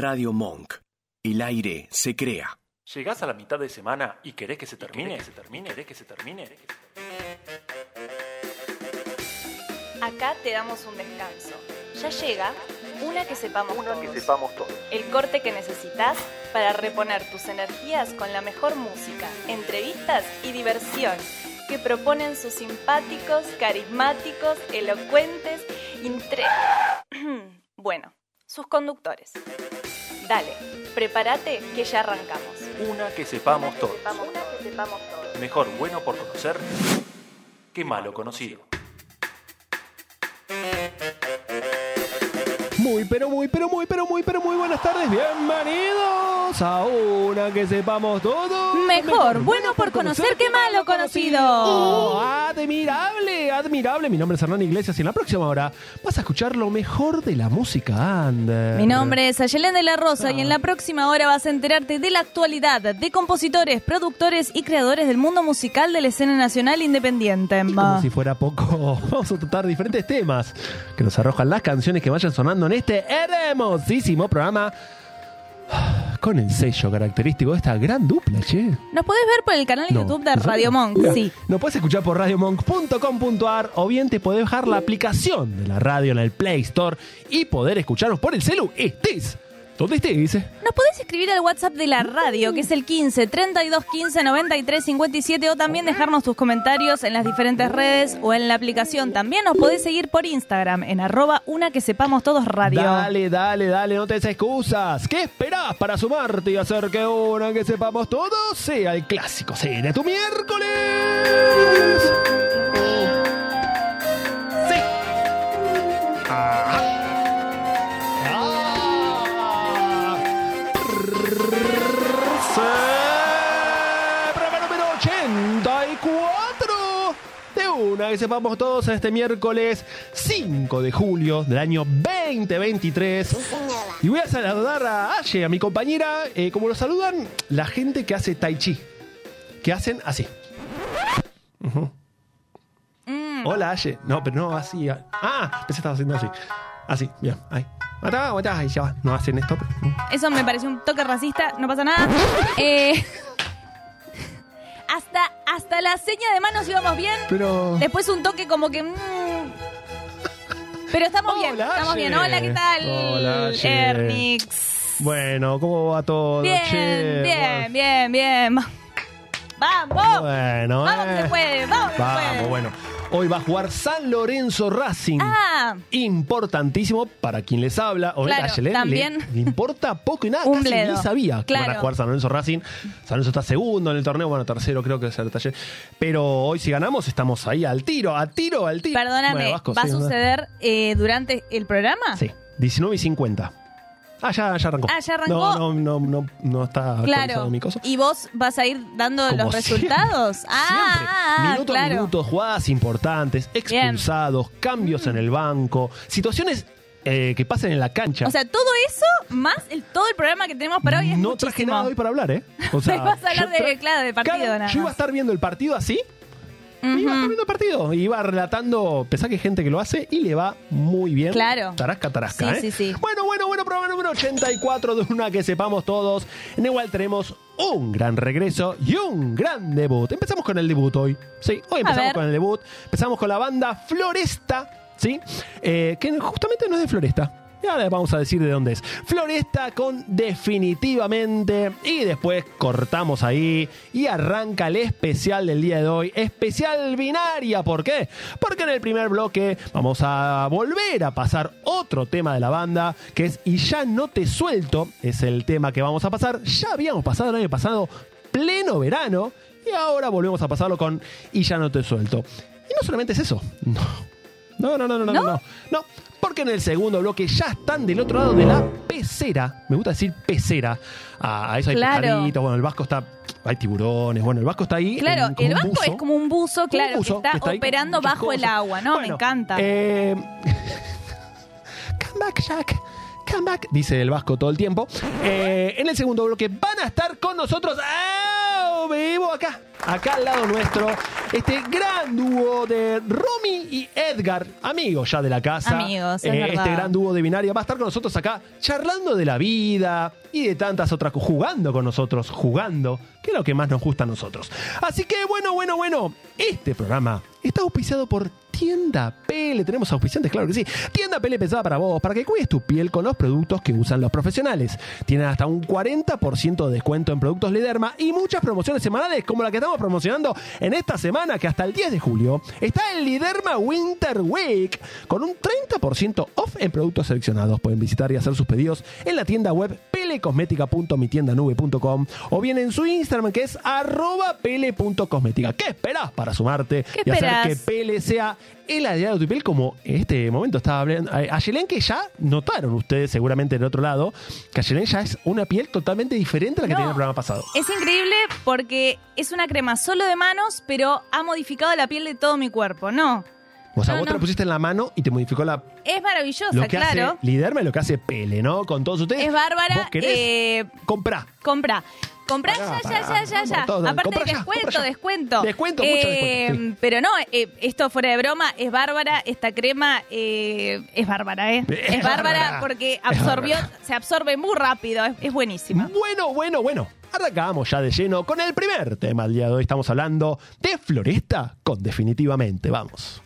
Radio Monk. El aire se crea. Llegás a la mitad de semana y querés que se termine, que se termine, querés que se termine. Acá te damos un descanso. Ya llega una que sepamos Una todos. que sepamos todos. El corte que necesitas para reponer tus energías con la mejor música, entrevistas y diversión que proponen sus simpáticos, carismáticos, elocuentes, intre... bueno, sus conductores. Dale, prepárate que ya arrancamos. Una que sepamos todos. Una que sepamos todos. Mejor bueno por conocer que malo conocido. Muy, pero muy, pero muy, pero muy, pero muy buenas tardes. Bienvenidos a una que sepamos todo. Mejor, bueno por conocer que malo conocido. Oh, admirable, admirable. Mi nombre es Hernán Iglesias y en la próxima hora vas a escuchar lo mejor de la música under. Mi nombre es Ayelén de la Rosa y en la próxima hora vas a enterarte de la actualidad de compositores, productores y creadores del mundo musical de la escena nacional independiente. Y como si fuera poco, vamos a tratar diferentes temas que nos arrojan las canciones que vayan sonando en este hermosísimo programa con el sello característico de esta gran dupla, che. Nos podés ver por el canal de No. YouTube de. Radio Monk, sí. Nos puedes escuchar por radiomonk.com.ar o bien te podés bajar la aplicación de la radio en el Play Store y poder escucharnos por el celu. Estés donde estés. Nos podés escribir al WhatsApp de la radio, que es el 15 32 15 93 57, o también dejarnos tus comentarios en las diferentes redes o en la aplicación. También nos podés seguir por Instagram en arroba una que sepamos todos radio. Dale, dale, dale, no te des excusas. ¿Qué esperás para sumarte y hacer que una que sepamos todos sea el clásico sí, de tu miércoles? Que sepamos todos este miércoles 5 de julio del año 2023. Y voy a saludar a Aye, a mi compañera, eh, como lo saludan la gente que hace tai chi, que hacen así. Mm. Hola Aye. No, pero no así. Ah, pensé que estaba haciendo así. Así, bien, ahí. Matá, ahí ya va. No hacen esto. pero- Eso me pareció un toque racista, no pasa nada. Eh, hasta, hasta la seña de manos íbamos bien. Pero. Después un toque como que... mm, pero estamos bien, Hola, estamos bien. Hola, ¿qué tal? Hola. Ernix. Bueno, ¿cómo va todo? Bien, che? bien, bien, bien. ¡Vamos! Bueno, ¡Vamos que eh. se puede! ¡Vamos que se puede! bueno. Hoy va a jugar San Lorenzo Racing. Ah, Importantísimo para quien les habla. O Claro, Yelén también. Le, le importa poco y nada. Un casi bledo. ni sabía que Claro. van a jugar San Lorenzo Racing. San Lorenzo está segundo en el torneo. Bueno, tercero creo que es el taller. Pero hoy si ganamos estamos ahí al tiro, a tiro, al tiro. perdóname, Bueno, Vasco, ¿va a suceder eh, durante el programa? Sí, 19 y 50. Ah, ya, ya arrancó. Ah, ya arrancó. No, no, no, no, no está Claro. mi cosa. ¿Y vos vas a ir dando Como los siempre. resultados? Ah, Siempre. ah, minuto claro. a minuto, jugadas importantes, expulsados, cambios en el banco, situaciones eh, que pasen en la cancha. O sea, todo eso más el, todo el programa que tenemos para hoy es no muchísimo. traje nada hoy para hablar, ¿eh? O Me vas a hablar de- claro, de partido nada Yo iba a estar viendo el partido así. Iba a estar viendo el partido. Iba relatando, pensá que hay gente que lo hace y le va muy bien. Claro. Tarasca, tarasca, Sí, ¿eh? sí, sí. Bueno, bueno, programa número 84 de una que sepamos todos. En el cual tenemos un gran regreso y un gran debut. Empezamos con el debut hoy. Sí, hoy empezamos con el debut. Empezamos con la banda Floresta, ¿sí? Eh, que justamente no es de Floresta. Y ahora les vamos a decir de dónde es. Floresta con definitivamente. Y después cortamos ahí. Y arranca el especial del día de hoy. Especial binaria. ¿Por qué? Porque en el primer bloque vamos a volver a pasar otro tema de la banda. Que es Y ya no te suelto. Es el tema que vamos a pasar. Ya habíamos pasado el año pasado. Pleno verano. Y ahora volvemos a pasarlo con Y ya no te suelto. Y no solamente es eso. No. No, no, no, no, no, ¿No? no. No, porque en el segundo bloque ya están del otro lado de la pecera. Me gusta decir pecera. A eso hay Claro. pajaritos. Bueno, el vasco está. Hay tiburones. Bueno, el vasco está ahí. Claro, en- el buzo. es como un buzo, un claro, buzo que está, operando bajo el agua, ¿no? Me encanta. eh, come back, Jack. Come back, dice el Vasco todo el tiempo. Eh, en el segundo bloque van a estar con nosotros. ¡Ah! Vivo acá, acá al lado nuestro, este gran dúo de Romy y Edgar, amigos ya de la casa. Amigos, es Eh, verdad. Este gran dúo de binaria va a estar con nosotros acá charlando de la vida y de tantas otras cosas, jugando con nosotros, jugando, que es lo que más nos gusta a nosotros. Así que bueno, bueno, bueno, este programa está auspiciado por Tienda Pele. Tenemos auspiciantes, claro que sí. Tienda Pele pensada para vos, para que cuides tu piel con los productos que usan los profesionales. Tienen hasta un 40% de descuento en productos Liderma y muchas promociones semanales como la que estamos promocionando en esta semana, que hasta el 10 de julio está el Liderma Winter Week con un 30% off en productos seleccionados. Pueden visitar y hacer sus pedidos en la tienda web pelecosmética.mitiendanube.com o bien en su Instagram que es arroba pele.cosmética. ¿Qué esperás para sumarte ¿Qué y hacer que Pele sea el de tu piel como en este momento estaba hablando a Yelén que ya notaron ustedes seguramente del otro lado que Yelén ya es una piel totalmente diferente a la que No. tenía el programa pasado. Es increíble porque es una crema solo de manos, pero ha modificado la piel de todo mi cuerpo. No, O sea, No, vos te no. la pusiste en la mano y te modificó la, es maravillosa, lo que claro. hace Liderma y lo que hace Pele, ¿no? Con todos ustedes. Es bárbara. ¿Vos querés? eh, Comprá. compra. Comprá ya, ya, ya, ya, ya. Aparte descuento, descuento. Descuento, mucho descuento, sí. Pero no, eh, esto fuera de broma, es bárbara. Esta crema eh, es bárbara, ¿eh? Es bárbara, porque absorbió, se absorbe muy rápido. Es, es buenísima. Bueno, bueno, bueno. Arrancamos ya de lleno con el primer tema del día de hoy. Estamos hablando de Floresta con Definitivamente. Vamos.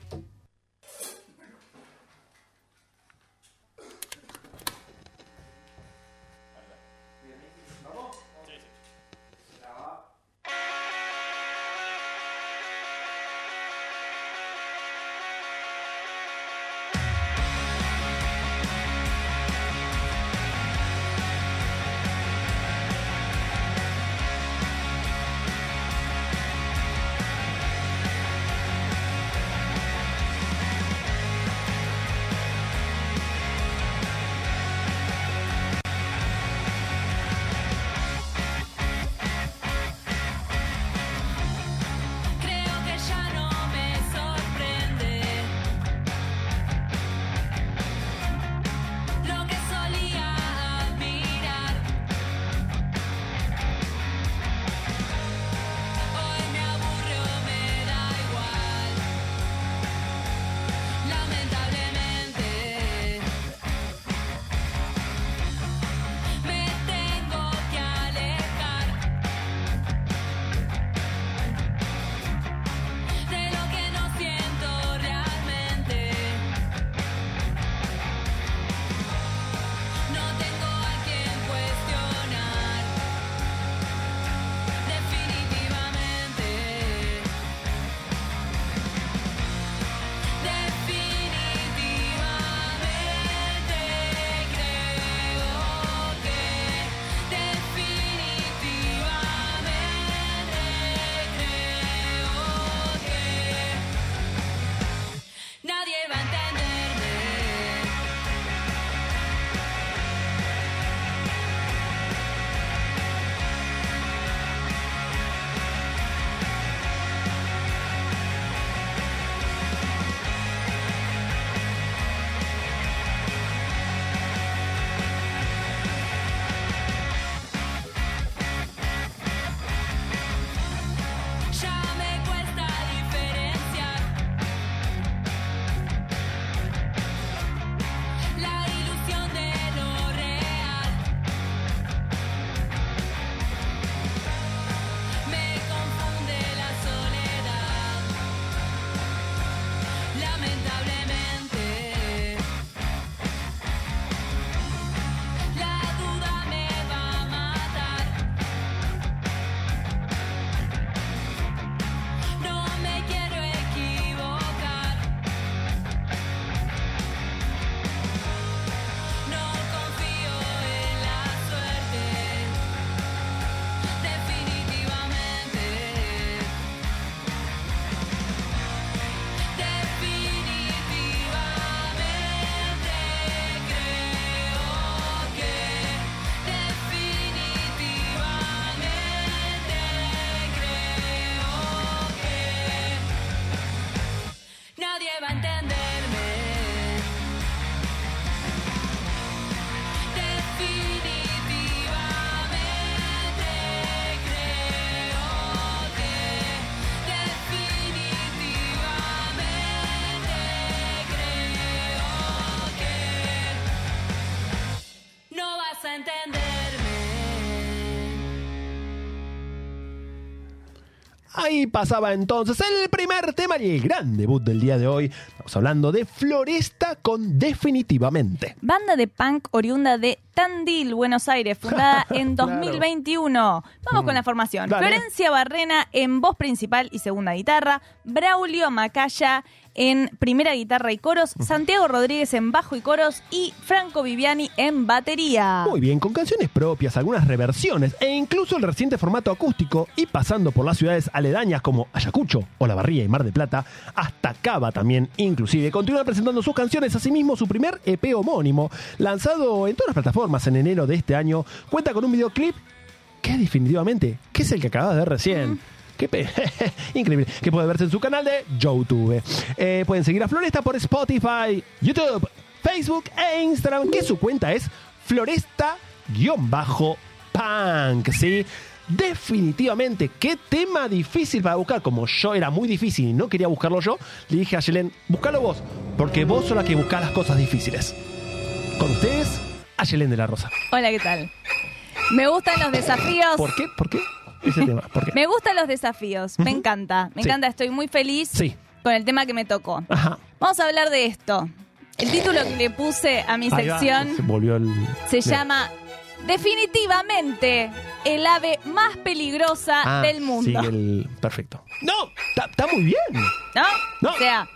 Ahí pasaba entonces el primer tema y el gran debut del día de hoy. Estamos hablando de Floresta con Definitivamente. Banda de punk oriunda de Tandil, Buenos Aires, fundada en Claro. 2021. Vamos con la formación. Dale. Florencia Barrena en voz principal y segunda guitarra, Braulio Macaya en primera guitarra y coros, Santiago Rodríguez en bajo y coros y Franco Viviani en batería. Muy bien, con canciones propias, algunas reversiones e incluso el reciente formato acústico y pasando por las ciudades aledañas como Ayacucho, Olavarría y Mar de Plata, hasta Cava también inclusive. Continúa presentando sus canciones, asimismo su primer EP homónimo, lanzado en todas las plataformas en enero de este año, cuenta con un videoclip que definitivamente, que es el que acabas de ver recién. Qué pe- Increíble. Que puede verse en su canal de YouTube. Eh, pueden seguir a Floresta por Spotify, YouTube, Facebook e Instagram, que su cuenta es Floresta-Punk, ¿sí? Definitivamente, qué tema difícil para buscar. Como yo era muy difícil y no quería buscarlo yo, le dije a Yelen, búscalo vos, porque vos sos la que busca las cosas difíciles. Con ustedes, a Yelen de la Rosa. Hola, ¿qué tal? Me gustan los desafíos. ¿Por qué? ¿Por qué? Ese tema, ¿por qué? Me gustan los desafíos. Me encanta. Me Sí. encanta. Estoy muy feliz Sí. con el tema que me tocó. Ajá. Vamos a hablar de esto. El título que le puse a mi Ahí sección Se volvió el. se Bien. llama Definitivamente el ave más peligrosa Ah, del mundo. sigue el- Perfecto. No, está muy bien. ¿No? No. O sea,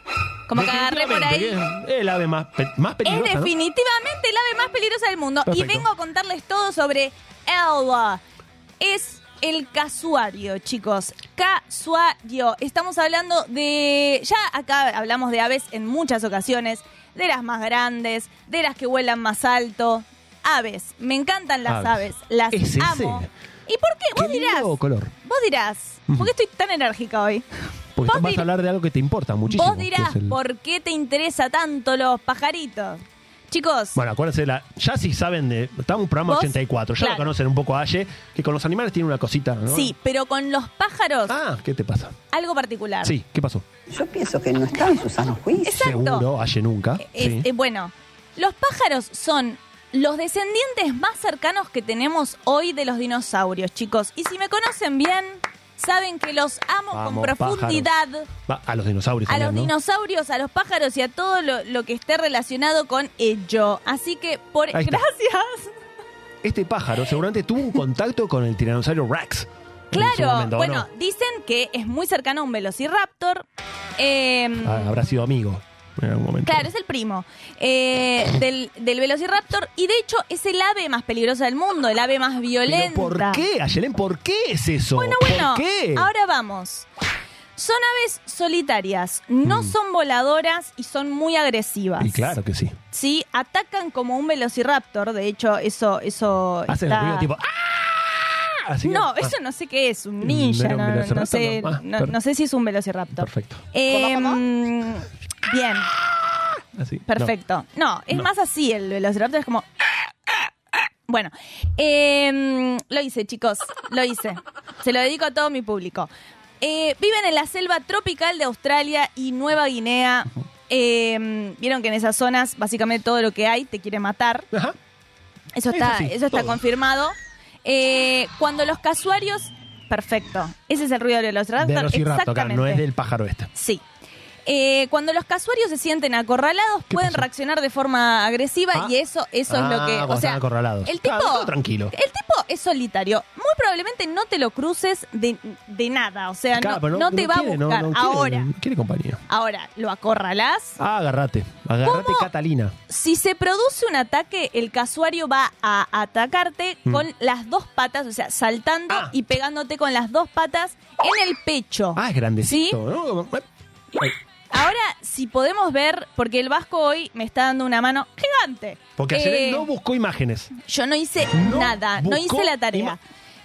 como que agarré por ahí. Es el ave más, pe- más Es peligrosa. ¿no? definitivamente el ave más peligrosa del mundo. Y vengo a contarles todo sobre Ella. Es el casuario, chicos. Casuario. Estamos hablando de. Ya acá hablamos de aves en muchas ocasiones. De las más grandes, de las que vuelan más alto. Aves. Me encantan las Aves. aves. Las ¿Es ese? amo. ¿Y por qué? Vos dirás. color. Vos dirás. ¿Por qué estoy tan enérgica hoy? Porque Vos vas a hablar de algo que te importa muchísimo. Vos dirás, el- ¿por qué te interesa tanto los pajaritos? Chicos, Bueno, acuérdense, de la, ya si saben de. Estamos en un programa Vos, 84. Ya claro. lo conocen un poco a Aye, que con los animales tiene una cosita, ¿no? sí, pero con los pájaros, Ah, ¿qué te pasa? algo particular. Sí, ¿qué pasó? Yo pienso que no está en sus sanos juicios. Exacto. Seguro, Aye nunca. Es- sí. eh, bueno, los pájaros son los descendientes más cercanos que tenemos hoy de los dinosaurios, chicos. Y si me conocen bien, saben que los amo con profundidad. Va, a los dinosaurios. A los dinosaurios, a los pájaros y a todo lo, lo que esté relacionado con ello. Así que, por gracias. Este pájaro seguramente tuvo un contacto con el tiranosaurio Rex. Claro, momento, ¿o bueno, no? dicen que es muy cercano a un velociraptor. Em, Ah, habrá sido amigo en algún momento. Claro, es el primo eh, del, del velociraptor y de hecho es el ave más peligrosa del mundo, el ave más violenta. ¿Pero por qué, Ayelen? ¿Por qué es eso? Bueno, bueno, ¿Por qué? ahora vamos. Son aves solitarias, no son voladoras y son muy agresivas. Mm. Y claro que sí. Sí, atacan como un velociraptor, de hecho eso eso Hacen está- el ruido tipo ¡Ah! Así que- No, ah, eso no sé qué es, un ninja, ¿Era un no, no, no sé, No, ah, no, per- no sé si es un velociraptor. Perfecto. Eh, Bien, Así. perfecto. No, es No. más así el velociraptor, es como... Bueno, eh, lo hice, chicos, lo hice. Se lo dedico a todo mi público. Eh, viven en la selva tropical de Australia y Nueva Guinea. Eh, Vieron que en esas zonas, básicamente todo lo que hay te quiere matar. Ajá. Eso Es está, eso está todo. confirmado. Eh, cuando los casuarios. Perfecto. Ese es el ruido del velociraptor. Velociraptor, acá, Exactamente. no es del pájaro este. Sí. Eh, cuando los casuarios se sienten acorralados, ¿Qué pueden pasó? reaccionar de forma agresiva Ah. y eso, eso es lo Ah, que. cuando O sea, acorralados. el tipo. Ah, todo tranquilo. El tipo es solitario. Muy probablemente no te lo cruces de, de nada. O sea, Claro, no, te va quiere, a buscar. no quiere- ahora, no quiere compañía. ahora, lo acorralás. Ah, agarrate. Agarrate, ¿Cómo? Catalina. Si se produce un ataque, el casuario va a atacarte Mm. con las dos patas, o sea, saltando Ah. y pegándote con las dos patas en el pecho. Ah, es grandecito, ¿Sí? ¿no? Ay, Ahora, si podemos ver, porque el Vasco hoy me está dando una mano gigante. Porque Eh, ayer no buscó imágenes. Yo no hice No nada, no hice la tarea.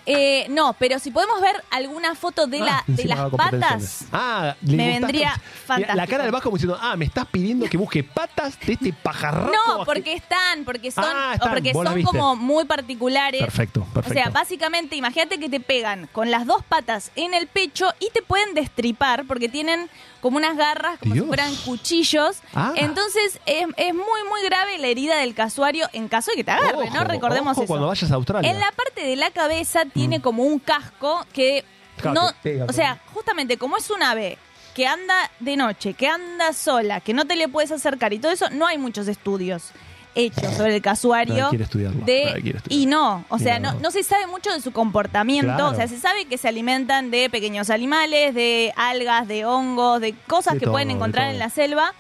Eh, no, pero si podemos ver alguna foto de, la, Ah, de las patas. Ah, me vendría. Mira, La fantástico. cara del Vasco como diciendo, ah, me estás pidiendo que busque patas de este pajarraco. no, porque están, porque son, Ah, o están, porque son como muy particulares. Perfecto, perfecto. O sea, básicamente, imagínate que te pegan con las dos patas en el pecho y te pueden destripar porque tienen como unas garras, como Dios. si fueran cuchillos. Ah. Entonces, es, es muy, muy grave la herida del casuario en caso de que te agarre, Ojo, ¿no? Recordemos ojo eso. cuando vayas a Australia. En la parte de la cabeza tiene Mm. como un casco que Claro, no, pega o sea, justamente como es un ave que anda de noche, que anda sola, que no te le puedes acercar y todo eso, no hay muchos estudios hechos sobre el casuario. Nadie quiere de- nadie quiere estudiarlo. y no, o sea, No. no, se sabe mucho de su comportamiento. Claro. O sea, se sabe que se alimentan de pequeños animales, de algas, de hongos, de cosas De que todo, pueden de encontrar en la selva.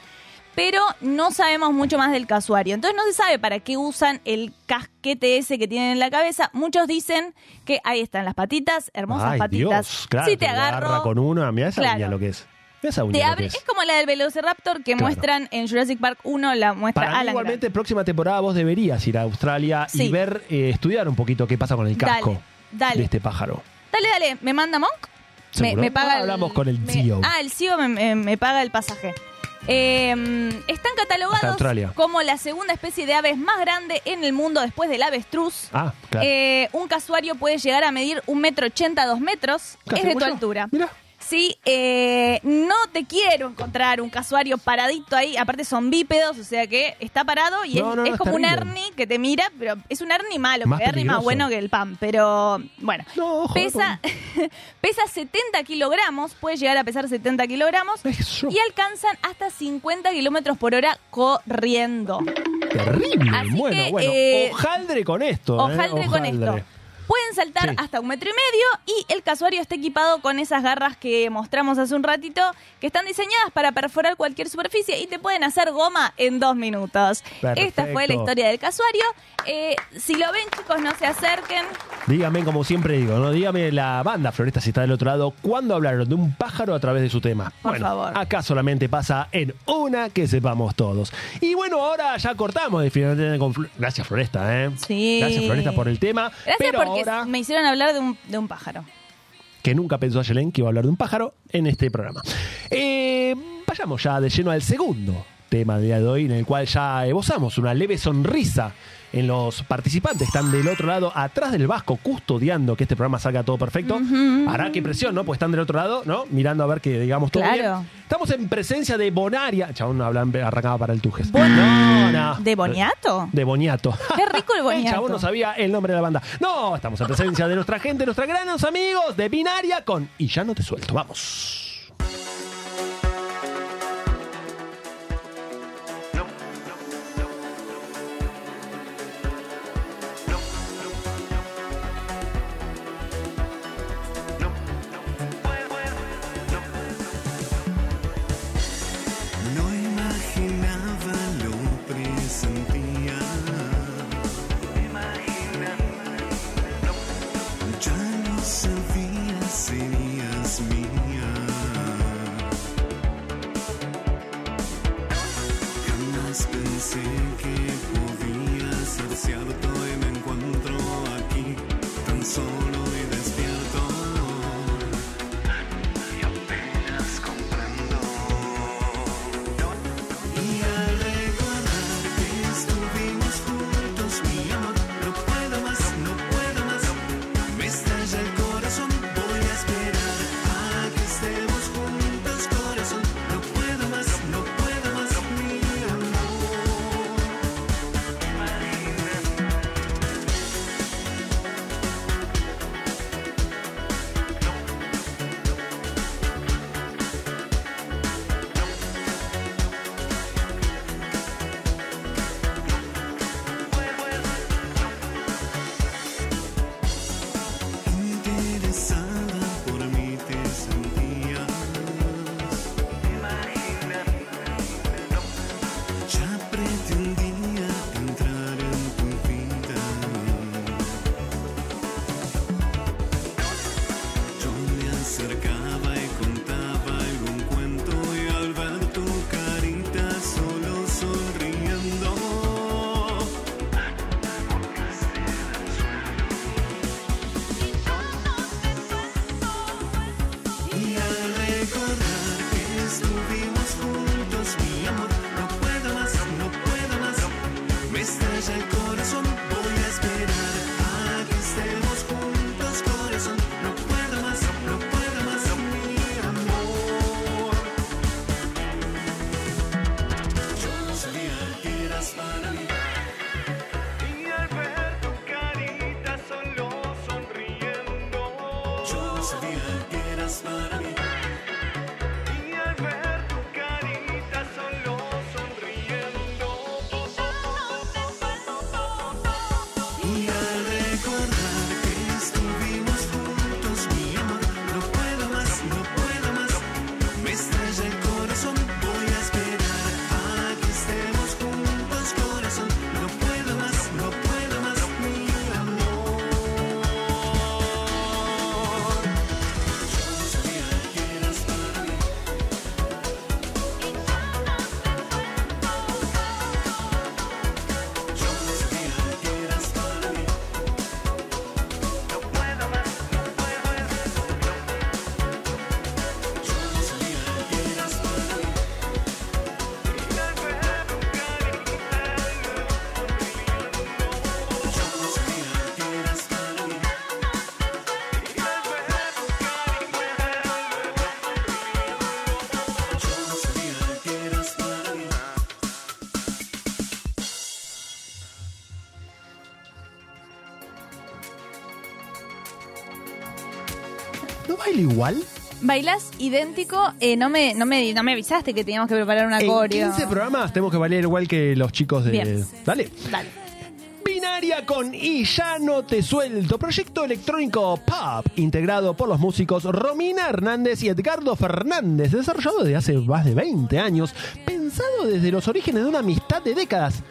Pero no sabemos mucho más del casuario. Entonces no se sabe para qué usan el casquete ese que tienen en la cabeza. Muchos dicen que ahí están las patitas, hermosas Ay, patitas. Dios, claro, si te agarro, agarra con una, mira esa Claro. uña lo que es. Esa uña te abre, es. es. como la del Velociraptor que Claro. muestran en Jurassic Park 1, la muestra Para mí, Alan igualmente, Grant. próxima temporada vos deberías ir a Australia y ver, eh, estudiar un poquito qué pasa con el casco Dale, dale. de este pájaro. Dale, dale, ¿me manda Monk? Me, me paga Ah, hablamos con el me- CEO. Ah, el CEO me, paga el pasaje. Eh, están catalogados como la segunda especie de aves más grande en el mundo después del avestruz. Ah, claro. Eh, un casuario puede llegar a medir un metro ochenta, dos metros. Casi es de tu yo. altura. Mira. Sí, eh, no te quiero encontrar un casuario paradito ahí. Aparte son bípedos, o sea que está parado y No, es, no, no, es es como un. Ernie que te mira, pero es un Ernie malo, Más Ernie más bueno que el pan. Pero bueno, pesa, pesa 70 kilogramos, puede llegar a pesar 70 kilogramos y alcanzan hasta 50 kilómetros por hora corriendo. Terrible. Así bueno, que, bueno. eh, hojaldre con esto. ¿eh? Hojaldre con esto. Pueden saltar Sí. hasta un metro y medio y el casuario está equipado con esas garras que mostramos hace un ratito, que están diseñadas para perforar cualquier superficie y te pueden hacer goma en dos minutos. Esta fue la historia del casuario. Eh, si lo ven, chicos, no se acerquen. Dígame, como siempre digo, ¿no? Dígame la banda Floresta si está del otro lado, ¿cuándo hablaron de un pájaro a través de su tema? Por bueno, favor. acá solamente pasa en una que sepamos todos. Y bueno, ahora ya cortamos definitivamente con Gracias, Floresta, ¿eh? Sí. Gracias, Floresta, por el tema. Gracias pero ahora, me hicieron hablar de un, de un pájaro. que nunca pensó Ayelen que iba a hablar de un pájaro en este programa. Eh, vayamos ya de lleno al segundo tema del día de hoy, en el cual ya esbozamos una leve sonrisa en los participantes que están del otro lado, atrás del vasco, custodiando que este programa salga todo perfecto. Hará qué presión, ¿no? Pues están del otro lado, ¿no? Mirando a ver que digamos todo Claro. bien. Estamos en presencia de Bonaria. Chabón, hablan, arrancaba para el Tujes. Bon- no, no. ¿De boniato? De Boniato. Qué rico el El boniato. chabón no sabía el nombre de la banda. No, estamos en presencia de nuestra gente, nuestros grandes amigos de Binaria con Y ya no te suelto. Vamos. ¿No baila igual? Bailás idéntico, eh, no, me, no, me, no me avisaste que teníamos que preparar una En coreo. 15 programas tenemos que bailar igual que los chicos de... Bien. Dale. Dale. Binaria con Y ya no te suelto, proyecto electrónico pop integrado por los músicos Romina Hernández y Edgardo Fernández, desarrollado desde hace más de 20 años, pensado desde los orígenes de una amistad de décadas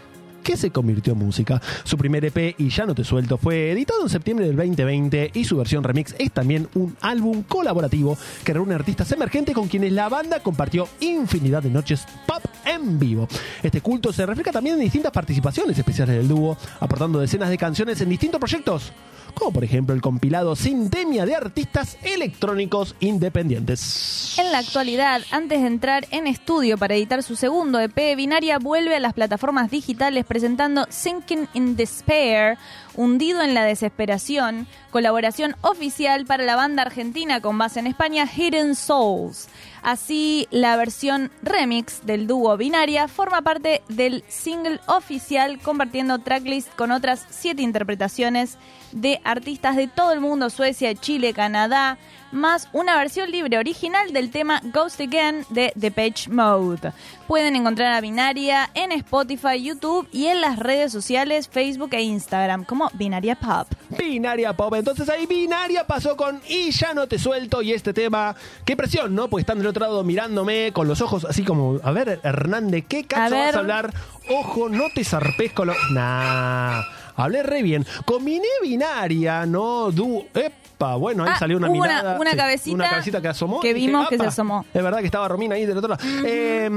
que se convirtió en música. Su primer EP, Y ya no te suelto, fue editado en septiembre del 2020 y su versión remix es también un álbum colaborativo que reúne artistas emergentes con quienes la banda compartió infinidad de noches pop en vivo. Este culto se refleja también en distintas participaciones especiales del dúo, aportando decenas de canciones en distintos proyectos, como por ejemplo el compilado Sintemia de artistas electrónicos independientes. En la actualidad, antes de entrar en estudio para editar su segundo EP, Binaria vuelve a las plataformas digitales presentando Sinking in Despair, Hundido en la Desesperación, colaboración oficial para la banda argentina con base en España Hidden Souls. Así, la versión remix del dúo Binaria forma parte del single oficial compartiendo tracklist con otras siete interpretaciones de artistas de todo el mundo, Suecia, Chile, Canadá, más una versión libre original del tema Ghost Again de Depeche Mode. Pueden encontrar a Binaria en Spotify, YouTube y en las redes sociales Facebook e Instagram como Binaria Pop. Binaria Pop. Entonces ahí Binaria pasó con Y ya no te suelto. Y este tema, qué presión, ¿no? Porque están del otro lado mirándome con los ojos así como, a ver, Hernández, ¿qué cacho A vas a hablar? Ojo, no te zarpes con lo. Nah. Hablé re bien. Combiné binaria, no du. Epa, bueno, ahí Ah, salió una hubo una- mirada. una cabecita Una cabecita que asomó. que dije, vimos que se asomó. Es verdad que estaba Romina ahí del otro lado. Eh,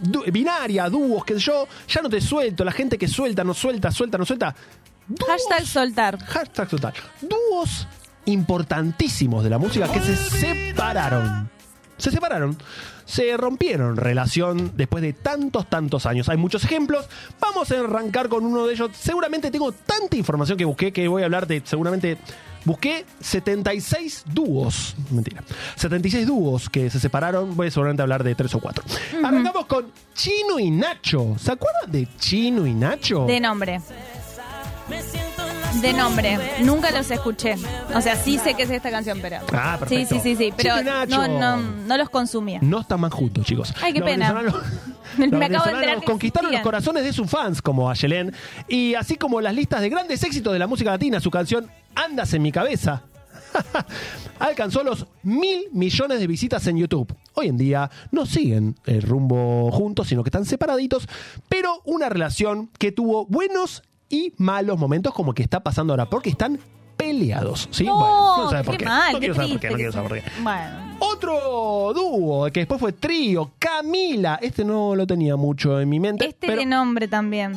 du- binaria, dúos, sé yo. Ya no te suelto. La gente que suelta, no suelta, suelta, no suelta. Dúos- Hashtag soltar. Hashtag total. Dúos importantísimos de la música que se separaron. Se separaron. Se rompieron relación después de tantos, tantos años. Hay muchos ejemplos. Vamos a arrancar con uno de ellos. Seguramente tengo tanta información que busqué que voy a hablar de. Seguramente busqué 76 dúos. Mentira. 76 dúos que se separaron. Voy a seguramente hablar de tres o cuatro. Arrancamos con Chino y Nacho. ¿Se acuerdan de Chino y Nacho? De nombre. De nombre. Nunca los escuché. O sea, sí sé que es esta canción, pero. Ah, Sí, perfecto. sí, sí, sí. Pero y Nacho. no, no, no los consumía. No están más juntos, chicos. Ay, qué Los pena. Me los acabo de enterar que conquistaron los existían. corazones de sus fans, como a Yelén. Y así como las listas de grandes éxitos de la música latina, su canción Andas en mi cabeza. Alcanzó los mil millones de visitas en YouTube. Hoy en día no siguen el rumbo juntos, sino que están separaditos, pero una relación que tuvo buenos y malos momentos, como que está pasando ahora, porque están peleados. ¿sí? No, Bueno, quiero saber por qué qué. mal, no qué quiero saber por qué, no quiero saber por qué. sea. Bueno. Otro dúo que después fue trío, Camila. Este no lo tenía mucho en mi mente. Este pero de nombre también.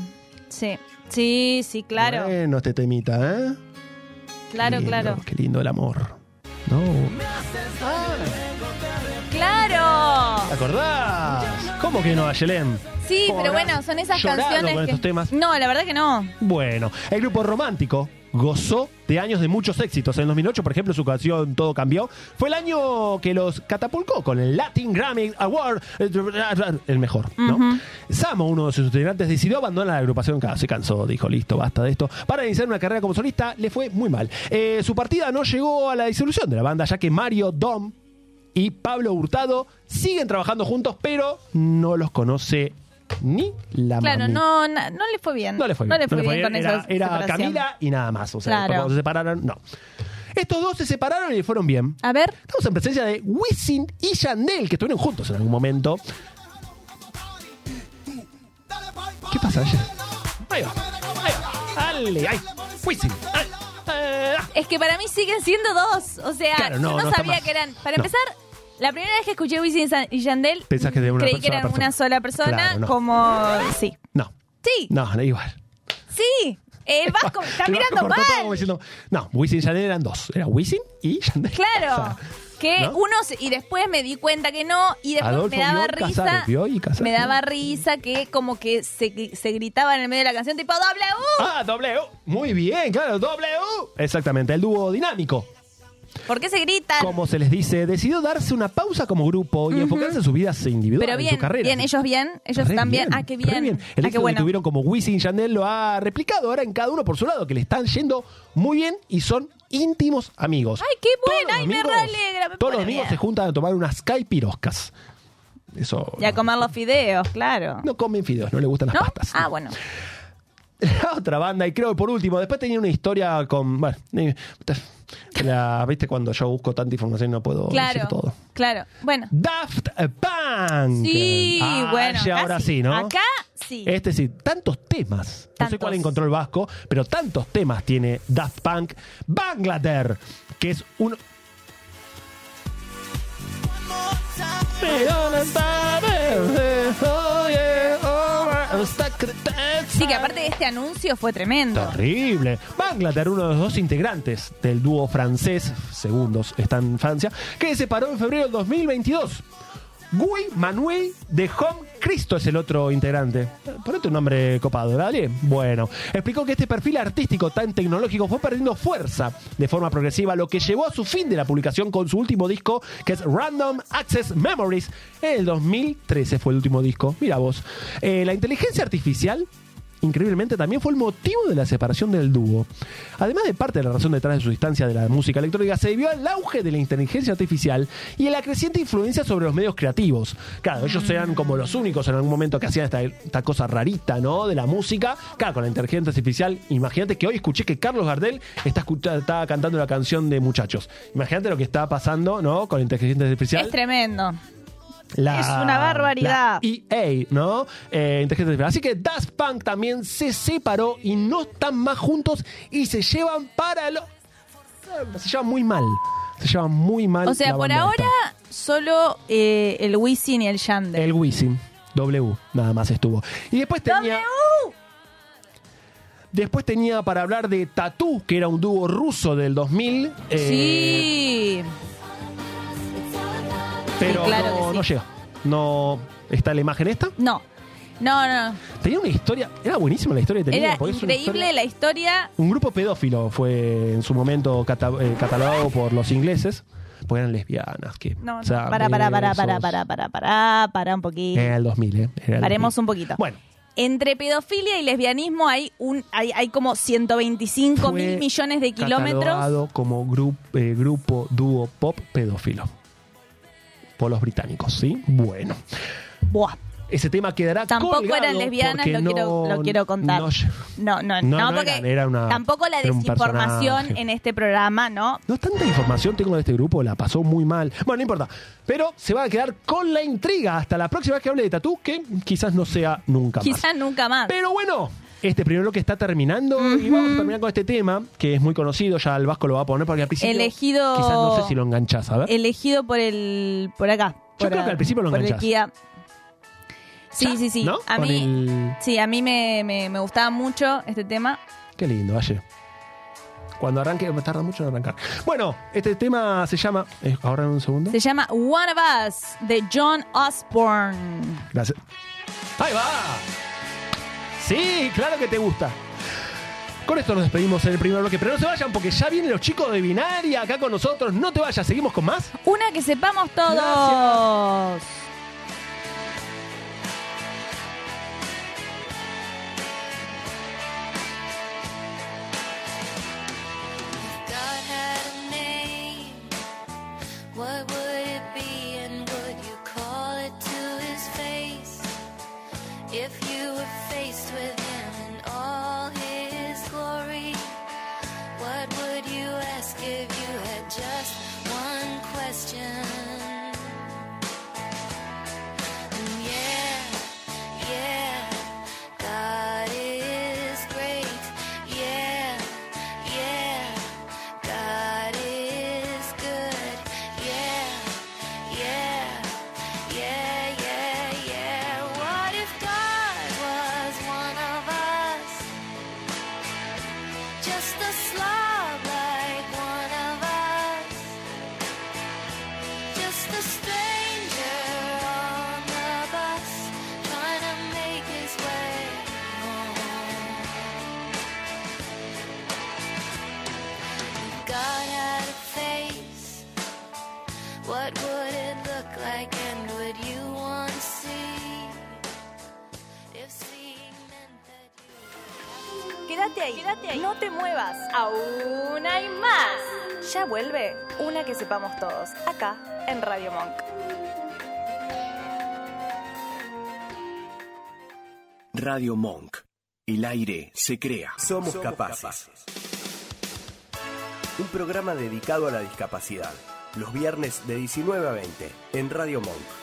Sí. Sí, sí, claro. Bueno, este temita, ¿eh? claro, Qué lindo, claro. Qué lindo el amor. No. ¡Claro! ¿Te acordás? ¿Cómo que no, Ayelén? Sí, ¿Cómo pero bueno, son esas llorado canciones con que... estos temas? No, la verdad que no. Bueno, el grupo romántico gozó de años de muchos éxitos. En 2008, por ejemplo, su canción Todo Cambió fue el año que los catapulcó con el Latin Grammy Award, el mejor, ¿no? Ujú. Samo, uno de sus integrantes, decidió abandonar la agrupación, Claro, se cansó, dijo, listo, basta de esto. Para iniciar una carrera como solista, le fue muy mal. Eh, su partida no llegó a la disolución de la banda, ya que Mario Dom y Pablo Hurtado siguen trabajando juntos, pero no los conoce ni la Claro, mami. no, no, no le fue bien. No le fue bien. con Era, esa era separación. Camila y nada más. O sea, Claro. cuando se separaron, no. Estos dos se separaron y le fueron bien. A ver, Estamos en presencia de Wisin y Yandel, que estuvieron juntos en algún momento. ¿Qué pasa, ayer? Ahí va, ahí va. Dale, ahí. Wisin. ay, eh, ah. es que para mí siguen siendo dos. O sea, Claro, yo no, no, no está sabía más. que eran. Para No. empezar, la primera vez que escuché Wisin y Yandel, Pensás que de una creí que sola eran persona. una sola persona, Claro, no. como. Sí. No, Sí, no, no, igual. sí. El Vasco me está El Vasco mirando cortó todo como mal. diciendo, no, Wisin y Yandel eran dos. Era Wisin y Yandel. Claro. O sea, que ¿no? uno se- y después me di cuenta que no y después Adolfo me daba risa Casares, vio y Casares. me daba risa que como que se, se gritaba en el medio de la canción tipo W Ah, W. Muy bien, claro, W. Exactamente, el dúo dinámico. ¿Por qué se gritan? Como se les dice, decidió darse una pausa como grupo y enfocarse en sus vidas individuales, pero en bien su carrera. bien ellos bien ellos Re también bien, ah qué re bien, El ah éxito bueno que tuvieron como Wisin y Yandel lo ha replicado ahora en cada uno por su lado, que le están yendo muy bien y son íntimos amigos. Ay, qué buena, los ay, me me Todos los amigos bien. se juntan a tomar unas caipiroscas. Eso. y a comer los fideos claro No comen fideos, no les gustan las ¿No? pastas. ah bueno La otra banda, y creo que por último, después tenía una historia con. Bueno, la, viste cuando yo busco tanta información y no puedo decir claro todo. claro bueno Daft Punk. sí Ah, bueno acá ahora sí, ¿no? acá sí Este sí, tantos temas. No sé cuál encontró el Vasco, pero tantos temas tiene Daft Punk. Bangladesh, que es un. Sí que aparte de este anuncio fue tremendo Terrible. Bangladesh, uno de los dos integrantes del dúo francés, segundos, está en Francia, que se separó en febrero del 2022. Guy Manuel de Home Cristo es el otro integrante. Ponete un nombre copado, ¿vale? Bueno, explicó que este perfil artístico tan tecnológico fue perdiendo fuerza de forma progresiva, lo que llevó a su fin de la publicación con su último disco, que es Random Access Memories. En el 2013 fue el último disco. Mira vos. Eh, la inteligencia artificial increíblemente también fue el motivo de la separación del dúo. Además de parte de la razón detrás de su distancia de la música electrónica, se debió al auge de la inteligencia artificial y a la creciente influencia sobre los medios creativos. Claro, ellos eran como los únicos en algún momento que hacían esta, esta cosa rarita, ¿no? De la música. Claro, con la inteligencia artificial. Imagínate que hoy escuché que Carlos Gardel está, escucha- está cantando la canción de Muchachos. Imagínate lo que está pasando, ¿no? Con la inteligencia artificial. es tremendo La- Es una barbaridad. la EA, ¿no? Eh. Así que Daft Punk también se separó y no están más juntos y se llevan para lo. Se llevan muy mal. Se llevan muy mal. o sea por ahora solo eh, el Wisin y el esta. Yandel El Wisin. W, nada más estuvo. Y después tenía. W Después tenía para hablar de Tatú, que era un dúo ruso del 2000. eh, sí Pero claro no, que sí. no llega. No. ¿Está la imagen esta? no no no Tenía una historia. Era buenísima la historia que tenía. era increíble historia- la historia Un grupo pedófilo fue en su momento cata- eh, catalogado por los ingleses, porque eran lesbianas. Que, no, no. para para para para para para para para un poquito Era el 2000, ¿eh? Era el Paremos 2000. un poquito. Bueno, Entre pedofilia y lesbianismo hay un hay, hay como 125 fue mil millones de kilómetros. catalogado como grup- eh, grupo dúo pop pedófilo. Por los británicos, ¿sí? Bueno. Buah. Ese tema quedará Tampoco eran lesbianas, lo, quiero, no- lo quiero contar. No, No, no, no, porque eran, era una- tampoco la desinformación en este programa, ¿no? No tanta información tengo de este grupo, la pasó muy mal. Bueno, no importa. Pero se va a quedar con la intriga hasta la próxima vez que hable de Tatú, que quizás no sea nunca más. Quizás nunca más. Pero bueno, este primer bloque está terminando y vamos a terminar con este tema, que es muy conocido, ya el Vasco lo va a poner porque al principio Elegido- quizás no sé si lo enganchás, a ver. Elegido por el por acá. Yo por creo a- que al principio lo enganchás. Sí, Ya, sí, sí. ¿no? A mí, el- sí, a mí me, me, me gustaba mucho este tema. Qué lindo, Valle. Cuando arranque, tarda mucho en arrancar. Bueno, este tema se llama. eh, Ahora en un segundo. Se llama One of Us de John Osborne. Gracias. Ahí va. Sí, claro que te gusta. Con esto nos despedimos en el primer bloque, pero no se vayan porque ya vienen los chicos de Binaria acá con nosotros. No te vayas, seguimos con más. Una que sepamos todos. Had a name, ask if you had just one question? Aún hay más. Ya vuelve una que sepamos todos, acá en Radio Monk. Radio Monk. El aire se crea. Somos capaces. Un programa dedicado a la discapacidad. Los viernes de 19 a 20 en Radio Monk.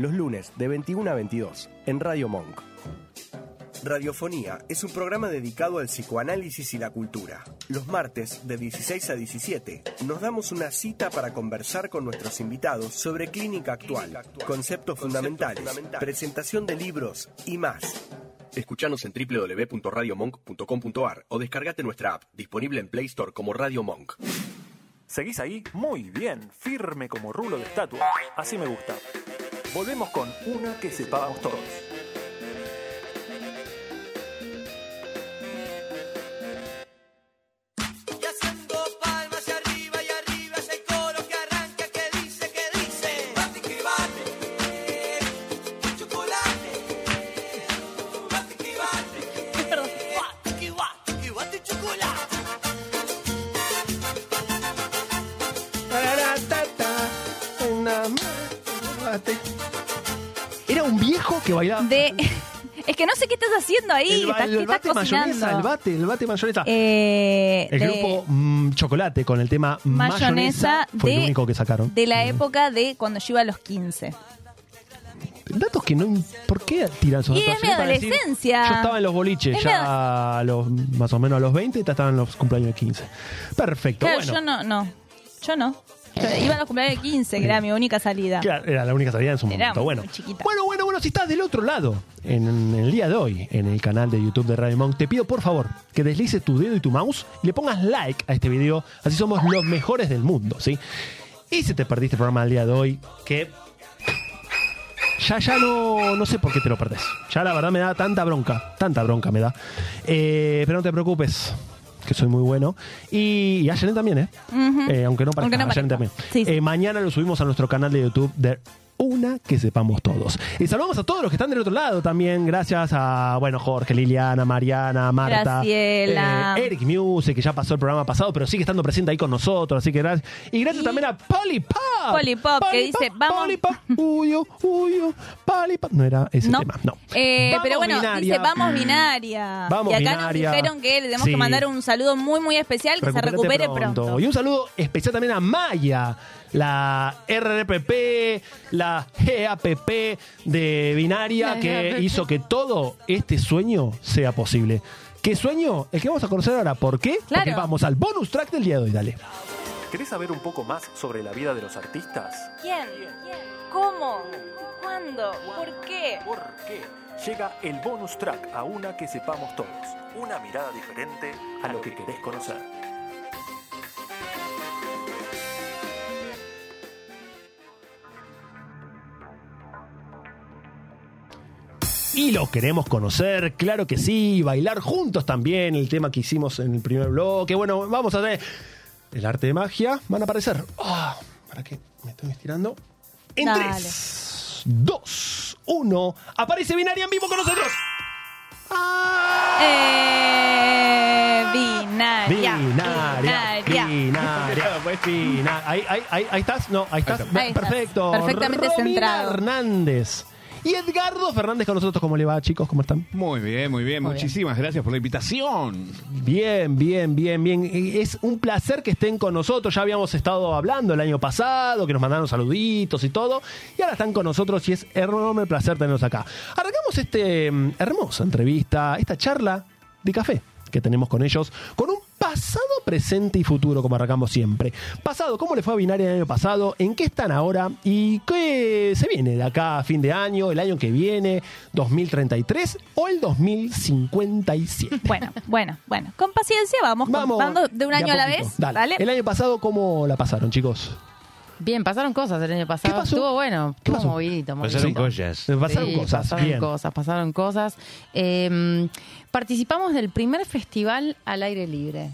Los lunes de 21 a 22 en Radio Monk. Radiofonía es un programa dedicado al psicoanálisis y la cultura. Los martes, de 16 a 17, nos damos una cita para conversar con nuestros invitados sobre clínica actual, conceptos fundamentales, presentación de libros y más. Escuchanos en www.radiomonk.com.ar o descargate nuestra app, disponible en Play Store como Radio Monk. ¿Seguís ahí? Muy bien, firme como rulo de estatua. Así me gusta. Volvemos con una que sepamos todos. De... Es que no sé qué estás haciendo ahí. el, estás, el ¿qué estás bate mayonesa, el bate, el bate mayonesa. Eh, el de- grupo mm, Chocolate con el tema Mayonesa Mayonesa fue el único que sacaron. De la época de cuando yo iba a los 15. Datos que no. ¿Por qué tiran esos Y datos? es mi decir, adolescencia. yo estaba en los boliches Es ya a los, más o menos a los 20 y estaba en los cumpleaños de 15. Perfecto. Claro, bueno, yo no, no. Yo no. Yo iba a los cumpleaños de 15, que era mi única salida. Claro, era la única salida en su Era momento. Bueno, muy chiquita. bueno, bueno, bueno, si estás del otro lado, en el día de hoy, en el canal de YouTube de Radio Monk, te pido por favor que deslices tu dedo y tu mouse y le pongas like a este video, así somos los mejores del mundo, ¿sí? Y si te perdiste el programa del día de hoy, que ya, ya no, no sé por qué te lo perdés. Ya la verdad me da tanta bronca, tanta bronca me da. Eh, pero no te preocupes, que soy muy bueno. Y, y Ayelen también, ¿eh? Eh, aunque no parezca, Aunque no también. Sí, sí. Eh, mañana lo subimos a nuestro canal de YouTube de una que sepamos todos. Y saludamos a todos los que están del otro lado también, gracias a, bueno, Jorge, Liliana, Mariana, Marta, Graciela. eh, Eric Muse, que ya pasó el programa pasado, pero sigue estando presente ahí con nosotros, así que gracias. Y gracias también a Polipop. Polipop, que dice, vamos- Polipop, uyo, uyo, Polipop. No era ese No. tema, no. Eh, pero bueno, binaria. dice vamos binaria. Vamos y acá binaria. nos dijeron que le tenemos Sí. que mandar un saludo muy muy especial, que se recupere pronto. Y un saludo especial también a Maya, la RRPP, la GAPP de Binaria, La que GAPP. hizo que todo este sueño sea posible. ¿Qué sueño? El que vamos a conocer ahora. ¿Por qué? Claro. Porque vamos al bonus track del día de hoy. Dale. ¿Querés saber un poco más sobre la vida de los artistas? ¿Quién? ¿Cómo? ¿Cuándo? ¿Por qué? ¿Por qué? Llega el bonus track a una que sepamos todos. Una mirada diferente a lo que querés conocer. Y lo queremos conocer, claro que sí, bailar juntos también, el tema que hicimos en el primer bloque. Bueno, vamos a ver el arte de magia. Van a aparecer. Ah, ¿Para qué? Me estoy estirando. En Dale. 3, 2, 1. Aparece Binaria en vivo con nosotros. Eh, binaria. Binaria, binaria, binaria. Ahí, ahí, ahí, ahí estás, no, ahí estás. Ahí estás. Perfecto. Perfectamente Romina centrado. Hernández. Y Edgardo Fernández con nosotros. ¿Cómo le va, chicos? ¿Cómo están? Muy bien, muy bien. Muy Muchísimas gracias por la invitación. Bien, bien, bien, bien. Eh, Es un placer que estén con nosotros. Ya habíamos estado hablando el año pasado, que nos mandaron saluditos y todo. Y ahora están con nosotros y es enorme placer tenerlos acá. Arrancamos este mm, hermosa entrevista, esta charla de café que tenemos con ellos, con un pasado, presente y futuro, como arrancamos siempre. Pasado, ¿cómo le fue a Binaria el año pasado? ¿En qué están ahora? ¿Y qué se viene de acá a fin de año, el año que viene, 2033 o el 2057? Bueno, bueno, bueno. Con paciencia vamos, Vamos de un año a la vez. Dale. ¿vale? El año pasado, ¿cómo la pasaron, chicos? Bien, pasaron cosas el año pasado. pasó? Estuvo bueno, ¿Qué estuvo pasó? movidito, movidito. Pasaron cosas. Pasaron Sí, cosas. pasaron bien. cosas, pasaron cosas. Eh, participamos del primer festival al aire libre,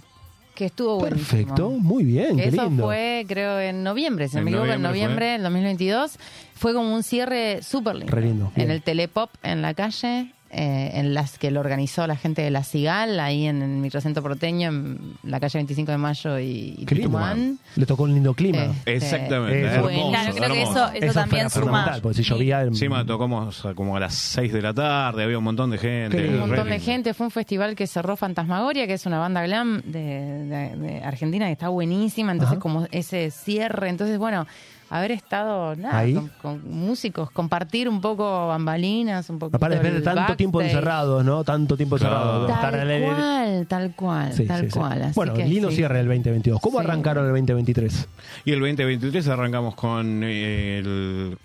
que estuvo buenísimo. Perfecto, muy bien, qué Eso lindo. fue, creo, en noviembre, si no En me equivoco, en noviembre del 2022. Fue como un cierre súper lindo. Re lindo, bien. En el Telepop, en la calle, eh, en las que lo organizó la gente de La Cigal, ahí en el microcentro porteño, en la calle 25 de Mayo y, y. Tucumán. Le tocó un lindo clima. Este, Exactamente. Hermoso, Claro, creo que eso, eso también suma. porque si llovía... en- Encima tocamos como a las 6 de la tarde, había un montón de gente. Qué. Un montón de gente. Fue un festival que cerró Fantasmagoria, que es una banda glam de, de- de Argentina que está buenísima. Entonces, Ajá. como ese cierre. Entonces, bueno, haber estado nada, Ahí. con, con músicos, compartir un poco bambalinas, un poco. Aparte después de tanto tiempo encerrados, ¿no? Tanto tiempo Claro. encerrados. Tal cual, tal cual, Sí, tal sí, cual. Así Bueno, que lindo sí. cierre del 2022. ¿Cómo Sí. arrancaron el 2023? Y el 2023 arrancamos con eh, el.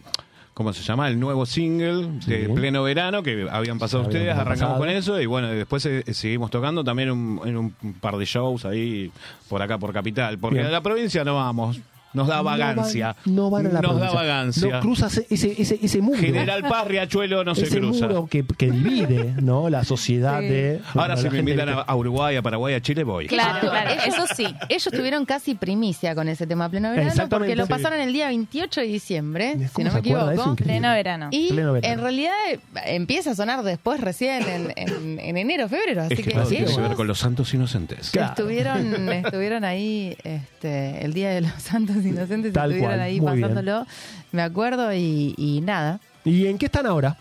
¿Cómo se llama? El nuevo single de Sí. pleno verano que habían pasado ustedes. Arrancamos pasado. con eso y bueno, después eh, seguimos tocando también un- en un par de shows ahí por acá, por Capital. Porque Bien. a la provincia no vamos. Nos da vagancia. No van, no van a la Nos da vagancia. No cruzas ese, ese, ese muro. General Paz, Riachuelo no se ese cruza. muro que, que divide ¿no? la sociedad Sí. de... Ahora si me invitan que- a, Uruguay, a Paraguay, a Chile, voy. Claro, claro, Ellos- eso sí. Ellos tuvieron casi primicia con ese tema pleno verano Exactamente, porque lo sí. pasaron el día 28 de diciembre, ¿Cómo si no me equivoco. Pleno verano. Y Pleno verano. en realidad eh, empieza a sonar después, recién en, en- en enero, febrero. Así Es que que tiene que ver con los santos inocentes. Claro. estuvieron, estuvieron ahí este, el Día de los Santos Inocentes, Tal estuvieron cual, ahí muy bien. pasándolo, me acuerdo, y, y nada. ¿Y en qué están ahora?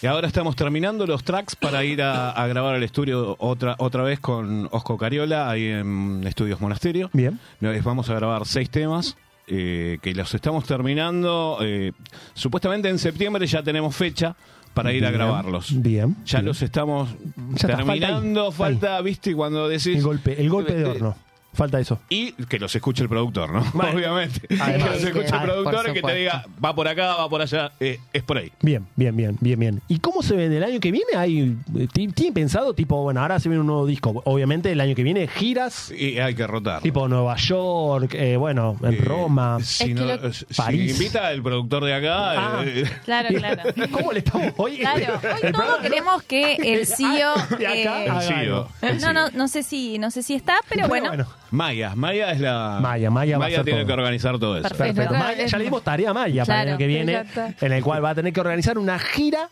Y ahora estamos terminando los tracks para ir a, a grabar al estudio otra otra vez con Osco Cariola, ahí en Estudios Monasterio. Bien. Les vamos a grabar seis temas. eh, que los estamos terminando. eh, supuestamente en septiembre ya tenemos fecha para ir a Bien, grabarlos. Bien. Ya bien. los estamos Ya está, terminando. falta ahí, Falta, viste, cuando decís. El golpe, el golpe de Eh, horno. Falta eso. Y que los escuche el productor, ¿no? Bueno. Obviamente. Además. que los escuche Ah, el productor por y que te diga, va por acá, va por allá. eh, es por ahí. Bien, bien, bien, bien, bien. ¿Y cómo se ven el año que viene? ¿Hay, eh, ti- ¿Tienen pensado, tipo, bueno, ahora se viene un nuevo disco? Obviamente el año que viene giras, Y hay que rotar. tipo Nueva York, eh, bueno, en Eh, Roma. Si, no- lo- si París. invita al productor de acá. Ah. eh, Claro, claro. ¿Cómo le estamos hoy? Claro, hoy El todos programa- queremos que el CEO... De acá eh, El CEO. El no, no, no sé si, no sé si está, pero, Pero bueno, bueno. Maya, Maya es la. Maya, Maya va a hacer tiene todo. que organizar todo eso. Perfecto. Maya, ya le dimos tarea a Maya para el Claro, año que viene, exacto. en el cual va a tener que organizar una gira.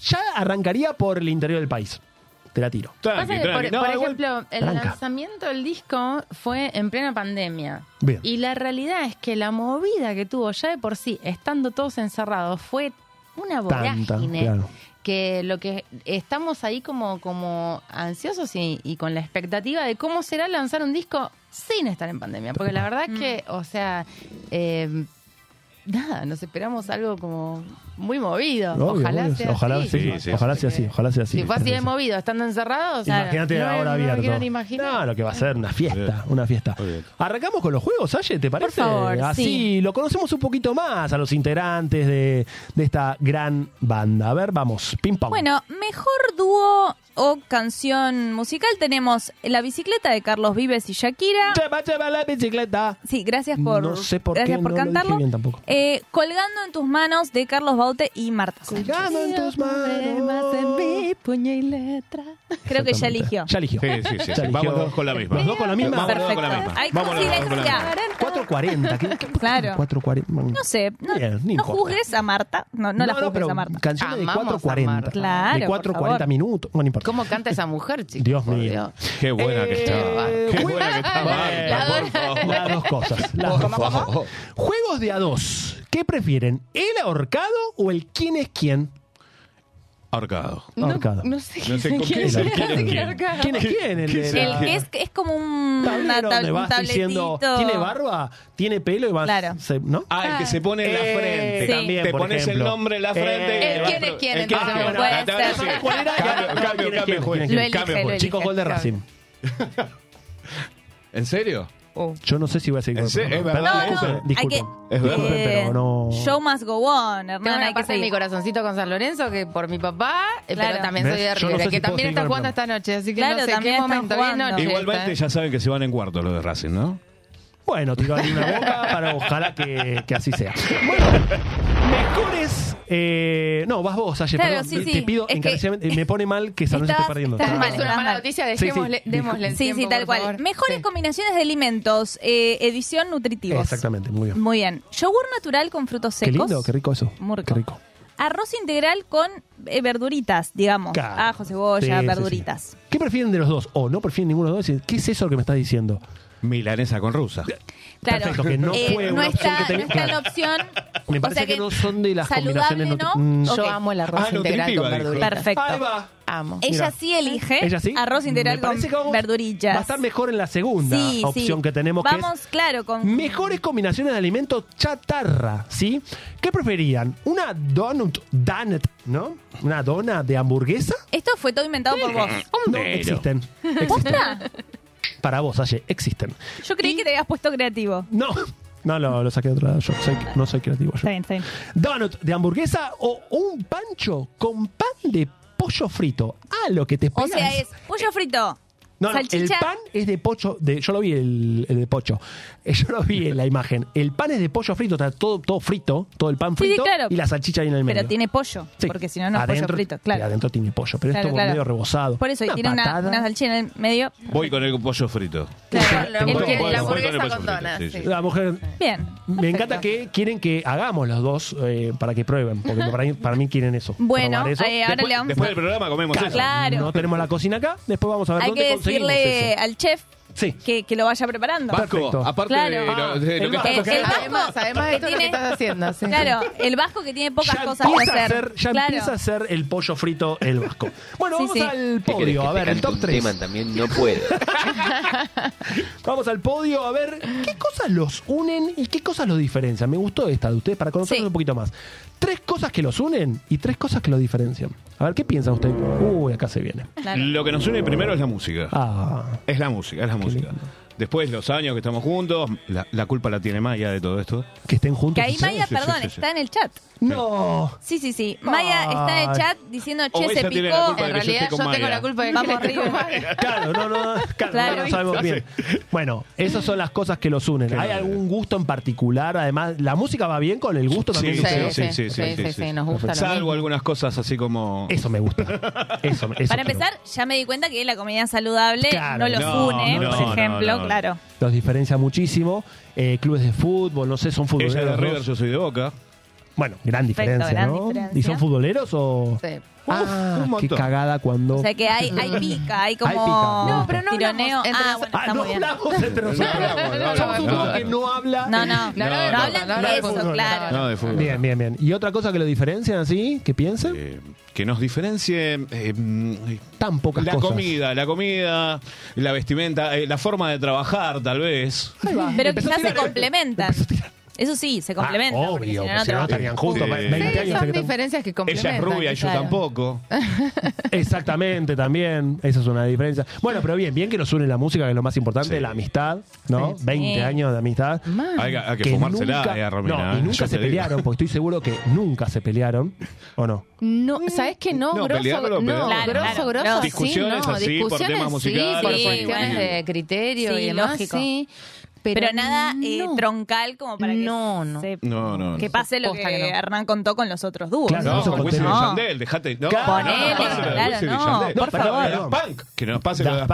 Ya arrancaría por el interior del país. Te la tiro. Pasa Tranqui, que, tranqui. por, No, por igual- ejemplo, el Tranca. lanzamiento del disco fue en plena pandemia. Bien. Y la realidad es que la movida que tuvo ya de por sí, estando todos encerrados, fue una Tanta, vorágine. claro. Que lo que estamos ahí como, como ansiosos y, y con la expectativa de cómo será lanzar un disco sin estar en pandemia. Porque la verdad que, o sea, eh, nada, nos esperamos algo como muy movido. Obvio, ojalá obvio, sea ojalá así. sí, Sí, sí, ojalá sea así, ojalá sea así. Si fue así de movido, estando encerrados, Imagínate no, ahora no abierto. No, lo que va a ser una fiesta, una fiesta. Arrancamos con los juegos, Aye, ¿te parece? favor, Así sí. lo conocemos un poquito más a los integrantes de, de esta gran banda. A ver, vamos, ping pong. Bueno, mejor dúo o canción musical tenemos La bicicleta de Carlos Vives y Shakira. Lleva, lleva la bicicleta. Sí, gracias por, No sé por gracias qué por no lo dije cantarlo. bien tampoco. Eh, Colgando en tus manos de Carlos Baute y Marta Sánchez. Colgando en tus manos. puño y letra. Creo que ya eligió. Ya eligió. Sí, sí, sí. Ya sí. eligió. Vamos todos con la misma. Los dos con la misma. Perfecto. con la misma. Hay Vamos todos con la coincidencia. misma. 440. ¿qué- qué- Claro. 440. No sé, no, Bien, juzgues a Marta. No, no, la juzgues pero a Marta. Canciones de Amamos a 440. Marta. Claro, De por 440 favor. minutos. No importa. ¿Cómo canta esa mujer, chicos? Dios mío. Dios. Qué buena que está. Eh, Qué juego- buena que está Bueno, Marta, por favor. Las dos cosas. las dos cosas. Juegos de a dos. ¿Qué prefieren? ¿El ahorcado o el quién es quién? Ahorcado. Ahorcado. No sé No sé con quién qué es quién es quién. ahorcado. ¿Quién es quién? El, de El la- que es, es como un, una tablero tab- donde un vas diciendo, tabletito. ¿tiene barba? ¿Tiene pelo? Y vas, Claro. se- ¿no? Ah, el que se pone en la Eh, frente. Sí. también, Te por pones ejemplo. el nombre en la frente. Eh, y le vas quién es pro- quién, el quién es entonces, quién. puede Ah, te ser. sí. ¿Cuál era? Cambio, Claro, cambio, ¿quién es cambio, quién? juez. ¿Quién es quién? Lo elige, Cambio, lo juez. elige. Chicos, gol de. Racing. ¿En serio? Yo no sé si voy a seguir ¿En con el serio? programa. Es verdad, Perdón, No, no, disculpen, hay que... disculpen. Es verdad. Disculpen, pero no... Show must go on, Tengo Hernán, una hay que parte de mi seguir. corazoncito con San Lorenzo que por mi papá, eh, Claro. pero también soy de ¿Ves? Yo no River, sé que puedo también seguir está con jugando esta noche, así que Claro, no sé también qué están momento, bien jugando. noche Igualmente esta, ya saben que se van en cuarto los de Racing, ¿no? Bueno, tiro ahí una boca para ojalá que, que así sea. Bueno, mejores. eh, no, vas vos, Aye, Claro, perdón. sí, te, sí. te pido Es que- encarecidamente. Me pone mal que San Lorenzo esté Estás- perdiendo. estás Es mal, es una mala mal. noticia, Sí, sí. dejémosle, démosle el Sí, tiempo, sí, tal por cual. favor. Mejores Sí. combinaciones de alimentos. eh, edición nutritivos. Exactamente, muy bien. Muy bien. Yogur natural con frutos Qué secos. lindo, qué rico eso. Muy rico. Qué rico. Arroz integral con eh, verduritas, digamos. Claro. Ajo, cebolla, Sí, sí, verduritas. ¿Qué prefieren de los dos? O no prefieren ninguno de los dos. ¿Qué es eso que me estás diciendo? Milanesa con rusa. Claro. Perfecto, que no Eh, fue no una opción está, que tenía- no está en la opción. Me o parece sea que, no son de las combinaciones. ¿no? Mm. Yo amo el arroz Ah, integral nutritiva, con dijo. verduritas. Perfecto. Ahí va. Amo. Ella Mira. sí elige ¿Ella sí? arroz integral con parece que vamos- verdurillas. Va a estar mejor en la segunda Sí, opción sí. que tenemos, que es Vamos, claro, con Mejores combinaciones de alimentos chatarra, ¿sí? ¿Qué preferían? ¿Una donut, donut, ¿no? ¿Una dona de hamburguesa? Esto fue todo inventado por vos. No, existen. Existen. Para vos, Aye, existen. Yo creí que te habías puesto creativo. No, no lo, lo saqué de otro lado. Yo soy- no soy creativo yo. Está bien, está bien. Donut de hamburguesa o un pancho con pan de pollo frito. Ah, lo que te O esperas. sea, es pollo frito, No, no, el salchicha. pan es de pocho, de, yo lo vi el, el de pocho, yo lo vi en la imagen. El pan es de pollo frito, está todo, todo frito, todo el pan Sí, sí, frito claro. y la salchicha ahí en el medio. Pero tiene pollo, Sí. porque si no, no es Adentro- pollo frito. sí, Claro. adentro tiene pollo, pero Claro, esto claro. medio rebozado. Por eso, y tiene una, patada. una salchicha en el medio. Voy con el pollo frito. Claro, todo. la el hamburguesa con donas. sí. La mujer, Bien. me encanta que quieren que hagamos los dos eh, para que prueben, porque para mí, para mí quieren eso. Bueno, probar eso. eh, ahora Después, le vamos después a... del programa comemos eso. Claro. No tenemos la cocina acá, después vamos a ver Hay dónde que conseguimos decirle al chef Sí. que, que lo vaya preparando. Vasco, Perfecto. aparte Claro. de lo, de lo El que vasco. estás El- el haciendo. Además, además de que todo lo que tiene- estás haciendo. sí. Claro, el vasco que tiene pocas ya cosas que empieza a hacer. hacer- ya claro. empieza a hacer el pollo frito el vasco. Bueno, Sí, vamos sí. al ¿Qué querés podio, que a te ver, el cante top un 3. tema también? No puedo. Vamos al podio a ver qué cosas los unen y qué cosas los diferencian. Me gustó esta de ustedes para conocerlos Sí. un poquito más. Tres cosas que los unen y tres cosas que los diferencian. A ver, ¿qué piensan ustedes? Uy, acá se viene. Claro. Lo que nos une primero es la música. Ah, Es la música, es la música. lindo. Después los años que estamos juntos, la, la culpa la tiene Maya de todo esto. que estén juntos. Que ahí Maya, sí, perdón, sí, sí. está en el chat. No. Sí, sí, sí. Maya está en el chat diciendo, che, se ella tiene la picó. culpa de En que yo realidad esté yo con tengo la culpa de que Vamos arriba. Claro, no, no, claro, Claro. no lo sabemos bien. Bueno, esas son las cosas que los unen. ¿Hay algún gusto en particular? Además, ¿la música va bien con el gusto también? Sí, de Sí, ustedes? sí, sí, sí, sí, sí, sí, sí. nos gusta lo Salvo mismo. algunas cosas así como... Eso me gusta. Eso, eso Para quiero. empezar, ya me di cuenta que la comida saludable Claro. no los No, une, no, por no, ejemplo, no, no. claro. Los diferencia muchísimo. Eh, clubes de fútbol, no sé, son futboleros. Ella es de River, yo soy de Boca. Bueno, gran Perfecto, diferencia, gran ¿no? diferencia. ¿Y son futboleros o...? Sí. Ah, un qué montón. cagada cuando... O sea que hay, hay pica, hay como Hay pica, No, pero no tironeo. hablamos entre Ah, bueno, Ah, está no muy bien. hablamos entre nosotros. No Somos un grupo que no habla... No, no, No, no, no, hablan no, de no, eso, no, claro. No, de fútbol. Bien, bien, bien. ¿Y otra cosa que lo diferencian así? ¿Que piensen? Eh, que nos diferencie eh, Tan pocas la cosas. comida, la comida, la vestimenta, eh, la forma de trabajar, tal vez. Ahí va. Pero Empezó a quizás se tirar. complementan. Empezó a tirar. Eso sí, se Ah, complementan. porque obvio, si no, pues no trabajan. estarían juntos. Sí. 20 Sí, años. son que están- diferencias que Ella complementan. es rubia y yo claro. tampoco. Exactamente, también. Esa es una diferencia. Bueno, pero bien, bien que nos une la música, que es lo más importante, Sí. la amistad, ¿no? Sí. 20 Sí. años de amistad. Mal. Hay, que- hay que, fumársela, eh, Romina. no, y eh, nunca yo se te digo. pelearon, porque estoy seguro que nunca se pelearon, ¿o no? No, ¿sabes qué? No, No, grosso, pelearlo, no, pelearlo. Claro, grosso, claro. grosso, sí, Discusiones no, así, por discusiones temas musicales, sí, por sí, cuestiones de criterio Sí, y demás, lógico. sí. Pero, nada eh, troncal como para que No, no. se- No, no. que pase lo que, Posta que no. Hernán contó con los otros dúos. Claro, No, con. Wisin y No. Yandel, dejate. No, Claro. no, no, por Perdón, favor. Punk, Que nos pase lo de Daft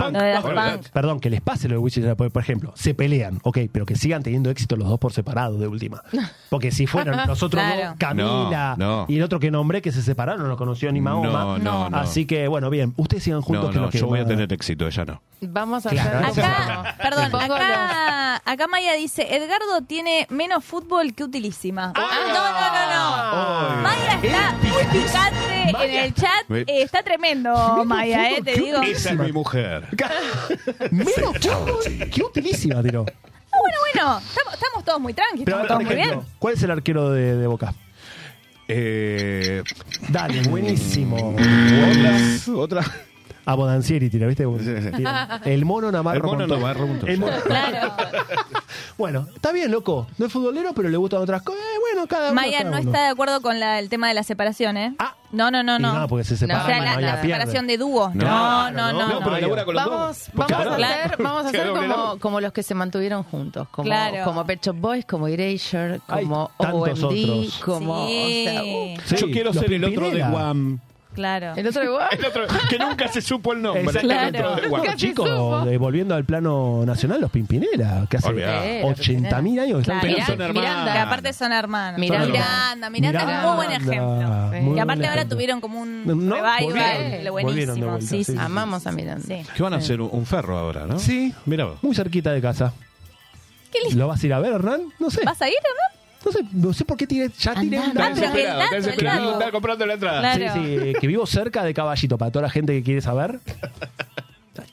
Punk. Perdón, que les pase lo de Wisin y Yandel, por ejemplo, se pelean, ok, pero que sigan teniendo éxito los dos por separado de última. Porque si fueron los otros Claro. dos, Camila No, no. y el otro que nombré que se separaron, no lo conoció ni Mahoma. No, no, no. Así que, bueno, bien, ustedes sigan juntos No, no, yo voy a tener éxito, ella no. Vamos a hacer Acá, perdón, Pongo acá, acá Maya dice, Edgardo tiene menos fútbol que utilísima. Ah. no, no, no, no. Maya está muy picante en el chat. Me- Eh, está tremendo, Maya, eh, te digo. Esa es mi mujer. Menos fútbol, qué utilísima tiró. Ah, bueno, bueno, estamos, estamos todos muy tranquilos, Pero, estamos todos muy bien. ¿cuál es el arquero de, de Boca? Eh, Dale, buenísimo. otra, otra. A Bodancieri tira, ¿viste? Sí, sí. Tira. El mono Navarro. El mono Montón. Navarro Montón. El mono- Claro. Bueno, está bien, loco. No es futbolero, pero le gustan otras cosas. Eh, bueno, cada uno. Maya cada no uno. está de acuerdo con la- el tema de la separación, ¿eh? Ah. No, no, no, no. no, porque se separan. o sea, no, la, no, la no, separación de dúo. No. No, no, no. No, pero no. con los Vamos, dos. vamos, Porque a hacer, vamos a hacer Claro, como, claro. como los que se mantuvieron juntos, como, Claro. como Pet Shop Boys, como Erasure, como OMD, como... Sí. o sea, uh, Sí, Yo quiero los ser el otro de Pimpinela. Guam. Claro. el otro igual. El otro, que nunca se supo el nombre. Exacto. El otro de Guam. Nunca se Chicos, supo. eh, volviendo al plano nacional, los Pimpinela, que hace Olvidá. 80 mil años que están Claro. Pero Mirá, son hermanos. Miranda. Que aparte son hermanos. Miranda. Miranda, Miranda, es un muy buen ejemplo. Sí. Muy Y aparte ahora ejemplo. tuvieron como un No, revival, volvieron, lo volvieron de buenísimo. vuelta, Sí, sí, sí. Amamos a Miranda. Sí. Que van a hacer un, un ferro ahora, ¿no? Sí, Mira vos. muy cerquita de casa. Qué lindo. ¿Lo vas a ir a ver, Hernán? No sé. ¿Vas a ir o no? Sé, no sé por qué tiré, ya tiré Andá, Está desesperado, está comprando la entrada. Claro. Sí, sí, que vivo cerca de Caballito, para toda la gente que quiere saber.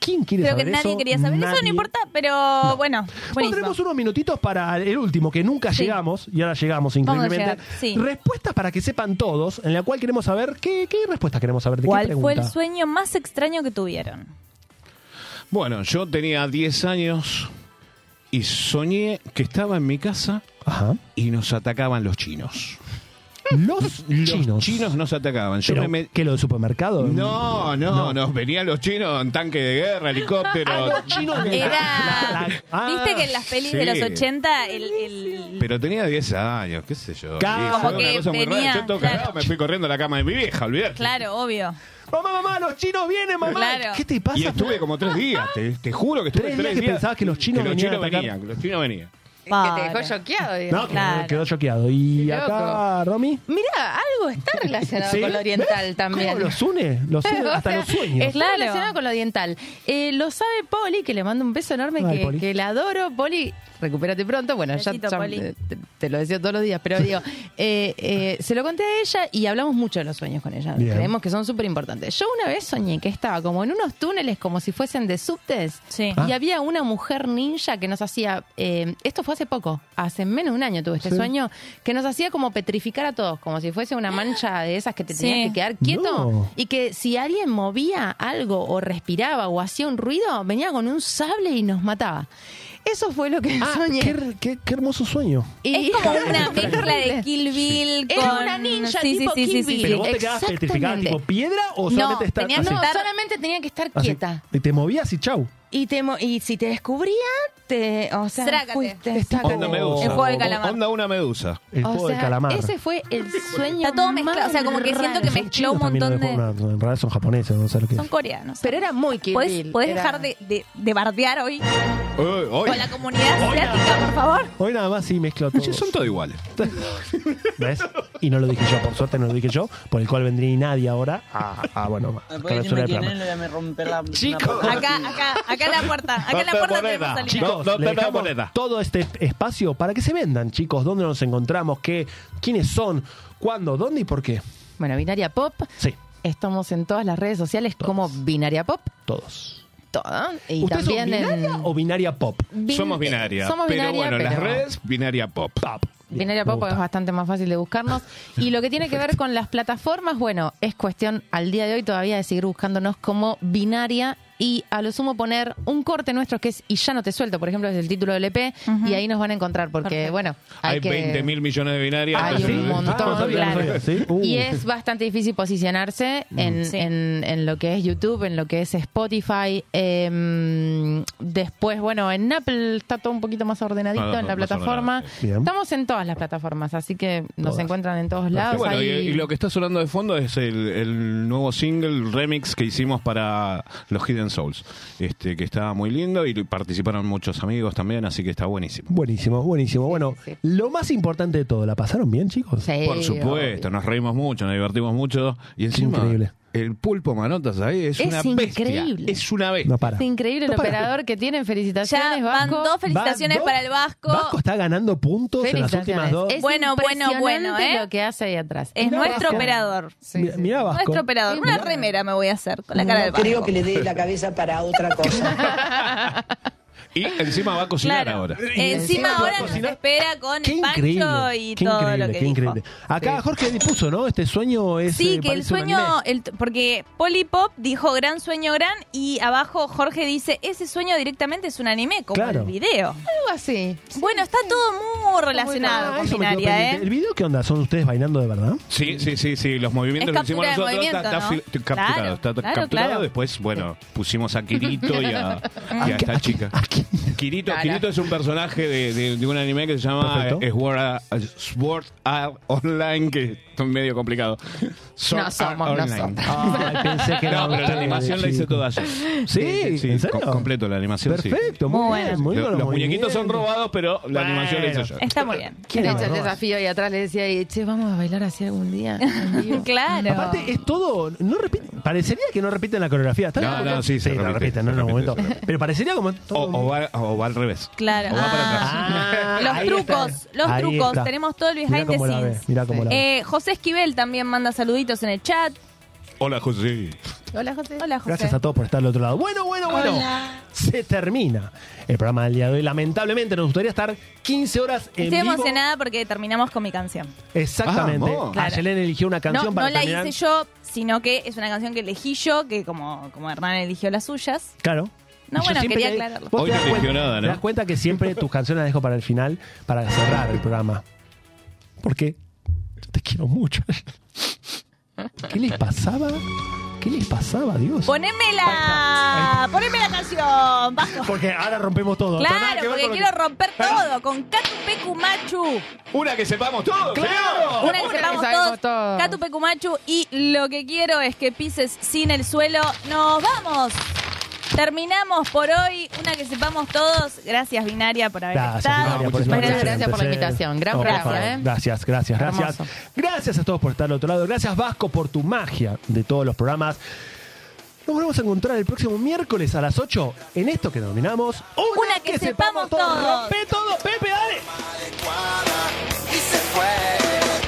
¿Quién quiere Creo que saber nadie eso? quería saber. Eso no Nadie. importa, pero bueno, Bueno, buenísimo. tenemos unos minutitos para el último, que nunca Sí. llegamos, y ahora llegamos increíblemente. llegar, sí. Respuestas para que sepan todos, en la cual queremos saber, ¿qué, qué respuestas queremos saber? ¿De qué ¿Cuál fue el sueño más extraño que tuvieron? Bueno, yo tenía 10 años y soñé que estaba en mi casa Ajá. y nos atacaban los chinos. Los chinos. Los chinos nos atacaban. Yo Pero, me met- ¿Qué, lo de supermercado? No, no, nos venían los chinos en tanque de guerra, helicóptero. Ah, los chinos de- Era. La- la- ah, Viste que en las pelis de sí. los 80 el. el- Pero tenía 10 años, qué sé yo. Claro. Sí, Como fue que una cosa muy venía, rara. Yo todo claro. cagado, me fui corriendo a la cama de mi vieja, olvidate. Claro, obvio. Mamá, mamá, los chinos vienen, mamá. Claro. ¿Qué te pasa? Y estuve como tres días, te, te juro que estuve Tres tres, días que pensabas que los chinos venían a chinos atacar. venían, que los chinos venían. Que te dejó choqueado, No, digamos. que Claro. quedó choqueado. ¿Y Qué acá, Romy? Mira, algo está relacionado ¿Sí? con lo oriental ¿Ves? también. ¿Cómo los une? Los une O hasta sea, los sueños. Está Claro. relacionado con lo oriental. Eh, lo sabe Poli, que le mando un beso enorme, Ay, que, Poli. que la adoro. Poli, recupérate pronto. Bueno, ya, Besito, ya, Poli. eh, te, te lo decía todos los días, pero digo, eh, eh, se lo conté a ella y hablamos mucho de los sueños con ella. Bien. Creemos que son súper importantes. Yo una vez soñé que estaba como en unos túneles como si fuesen de subtes Sí. Ah. y había una mujer ninja que nos hacía, eh, esto fue hace poco, hace menos de un año tuve este Sí. sueño, que nos hacía como petrificar a todos, como si fuese una mancha de esas que te Sí. tenías que quedar quieto No. y que si alguien movía algo o respiraba o hacía un ruido, venía con un sable y nos mataba. Eso fue lo que Ah, soñé. qué, qué- qué hermoso sueño. Y- Es como una mezcla de Kill Bill Era con. una ninja sí, tipo sí, sí, Kill Bill. ¿Pero vos te quedabas exactamente. petrificada tipo piedra o No, solamente estar tenías así? que No, estar- solamente tenía que estar Así. quieta. Y te movías y chau. Y, te y si te descubrían, fuiste, o sea, Zrácate. fuiste. Onda medusa. El juego del calamar. Onda una medusa. El O juego del sea, calamar. ese fue el sueño Está todo mezclado, o sea, como que siento que mezcló un Chinos también montón de- En realidad son japoneses, no sé lo que Son es. coreanos. Pero era muy Kill ¿Puedes, Bill, podés era- dejar de, de, de bardear hoy Uy, uy. con la comunidad asiática, por favor? Hoy nada más sí mezclo todo. Son todos iguales. ¿Ves? Y no lo dije yo, por suerte no lo dije yo, por el cual vendría y nadie ahora a, a, bueno, a clausura del programa. me rompe la... Chicos, Acá, acá, acá en la puerta. Acá en la te puerta tenemos al Chicos, No le dejamos todo este espacio para que se vendan, chicos. ¿Dónde nos encontramos? ¿Qué? ¿Quiénes son? ¿Cuándo? ¿Dónde y por qué? Bueno, Binaria Pop. Sí, Estamos en todas las redes sociales como Binaria Pop. todos. Todas. Y ¿Ustedes son también binaria en. o binaria pop? Bin- Somos binaria. Somos pero binaria, bueno, las pero- redes, binaria pop. Pop. Bien, Binaria Pop es bastante más fácil de buscarnos. Y lo que tiene que ver con las plataformas, bueno, es cuestión al día de hoy todavía de seguir buscándonos como binaria y a lo sumo poner un corte nuestro que es Y ya no te suelto, por ejemplo, es el título del EP y ahí nos van a encontrar porque, Perfecto. bueno, hay, Hay que... 20 mil millones de binarias. Hay un montón, Ah. Uh. Y es bastante difícil posicionarse en, Sí. en- en lo que es YouTube, en lo que es Spotify. em, después, bueno, en Apple está todo un poquito más ordenadito Ah, en la plataforma. Estamos en todas las plataformas, así que nos Todas. encuentran en todos Y lados. bueno, y, Hay- y lo que está sonando de fondo es el, el nuevo single, el remix que hicimos para los Hidden Souls, este que está muy lindo y participaron muchos amigos también, así que está buenísimo. Buenísimo, buenísimo. Bueno, sí. lo más importante de todo, ¿la pasaron bien, chicos? Sí, Por supuesto, nos reímos mucho, nos divertimos mucho y encima Increíble. El pulpo manotas ahí es, Es una bestia, increíble. es una bestia. No para. Es increíble No el para. operador que tienen. Felicitaciones, Ya van Vasco. dos felicitaciones Va- para el Vasco. Vasco está ganando puntos en las últimas dos. Es Bueno, bueno, bueno, ¿eh? lo que hace ahí atrás. Es nuestro Vasco. operador. Sí, Mira, sí. mira Vasco. Nuestro operador. Una remera me voy a hacer con la cara del Creo Vasco. que le dé la cabeza para otra cosa. Y encima va a cocinar Claro. ahora. Encima ahora nos espera con Qué el pancho increíble, y qué todo increíble, lo que qué dijo. increíble. Acá Jorge dispuso, ¿no? Este sueño es. Sí, eh, que el sueño, el, porque Polipop dijo gran sueño gran y abajo Jorge dice ese sueño directamente es un anime, como Claro. el video. Algo así. Bueno, está todo muy relacionado Ah, con binaria. ¿eh? ¿El video qué onda? ¿Son ustedes bailando de verdad? Sí, sí, sí, sí, los movimientos Es que hicimos nosotros está, capturado, está capturado. Después, bueno, pusimos a Kirito y a, y a esta chica. Kirito, Claro. Kirito es un personaje de, de- de un anime que se llama Perfecto. eh, Sword Art- Sword Art Online, que es medio complicado. Sword No somos Art Online. nosotros. Ay, pensé que era No, pero la usted, animación la hice chico. toda yo. Sí, ¿en serio? co- completo la animación, sí. Perfecto, muy, Muy bien. bueno. Muy Lo- bien los muñequitos son movimientos. robados, pero la animación la hice yo. Está muy bien. ¿Quién Le es hecho el desafío y atrás le decía, y, che, vamos a bailar así algún día. en vivo". Claro. Aparte, es todo. No repite, parecería que no repiten la coreografía. ¿Está No, bien? no, sí, se repite, repiten, se ¿no? en algún repite, momento. se repite. Pero parecería como. O, todo- o va, o va al revés. Claro. O va para atrás. Ah, los ahí trucos, está. los Ahí trucos. está. Tenemos todo el Mirá behind the cómo la ve, scenes. mirá cómo la ve. Eh, José Esquivel también manda saluditos en el chat. Hola, José. Hola, José. Hola, José. Gracias a todos por estar al otro lado. Bueno, bueno, bueno. Se termina el programa del día de hoy. Lamentablemente nos gustaría estar 15 horas en Estoy vivo. emocionada porque terminamos con mi canción. Exactamente. Claro. Ayelen eligió una canción no, para no la terminar. hice yo, sino que es una canción que elegí yo, que como, como Hernán eligió las suyas. Claro. No, bueno, quería aclararlo. vos Hoy te das cuenta- nada, ¿no? Te das cuenta que siempre tus canciones las dejo para el final, para cerrar el programa. Porque yo te quiero mucho. ¿Qué les pasaba? ¿Qué les pasaba, Dios? Poneme la, poneme la canción, Vasco. Porque ahora rompemos todo. Nada que Claro, porque quiero que- romper todo con Catu Pecu Machu. Una que sepamos todos. ¡Claro! Una que Una sepamos que todos. todos. Catu Pecu Machu. Y lo que quiero es que pises sin el suelo. ¡Nos vamos! Terminamos por hoy. Una que sepamos todos. Gracias, Binaria, por haber Gracias, estado. Binaria, por Muchísimas estar gracias por la invitación. Gran favor. ¿eh? Gracias, gracias, gracias. Hermoso. Gracias a todos por estar al otro lado. Gracias, Vasco, por tu magia de todos los programas. Nos volvemos a encontrar el próximo miércoles a las 8 en esto que denominamos Una que sepamos todos. Rompe todo, Pepe, dale. y se fue.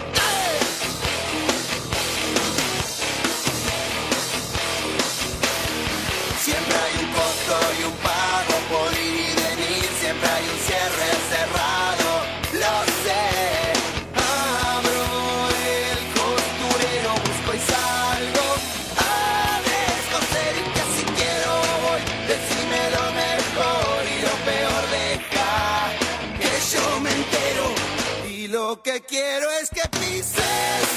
Quiero es que pises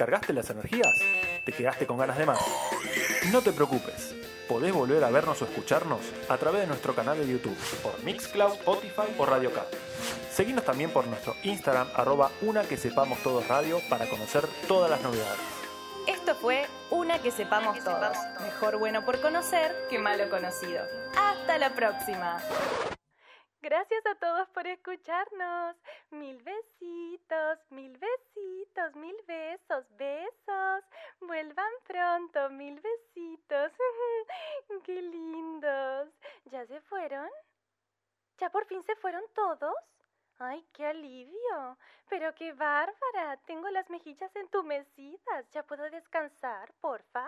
recargaste las energías? ¿Te quedaste con ganas de más? No te preocupes, podés volver a vernos o escucharnos a través de nuestro canal de YouTube, por Mixcloud, Spotify o Radio K. Seguinos también por nuestro Instagram, arroba una que sepamos todos radio, para conocer todas las novedades. Esto fue Una que sepamos todos. Mejor bueno por conocer que malo conocido. Hasta la próxima. Gracias a todos por escucharnos. Mil besitos, mil besitos, mil besos, besos. Vuelvan pronto, mil besitos. Qué lindos. ¿Ya se fueron? ¿Ya por fin se fueron todos? Ay, qué alivio. Pero qué bárbara. Tengo las mejillas entumecidas. ¿Ya puedo descansar, porfa?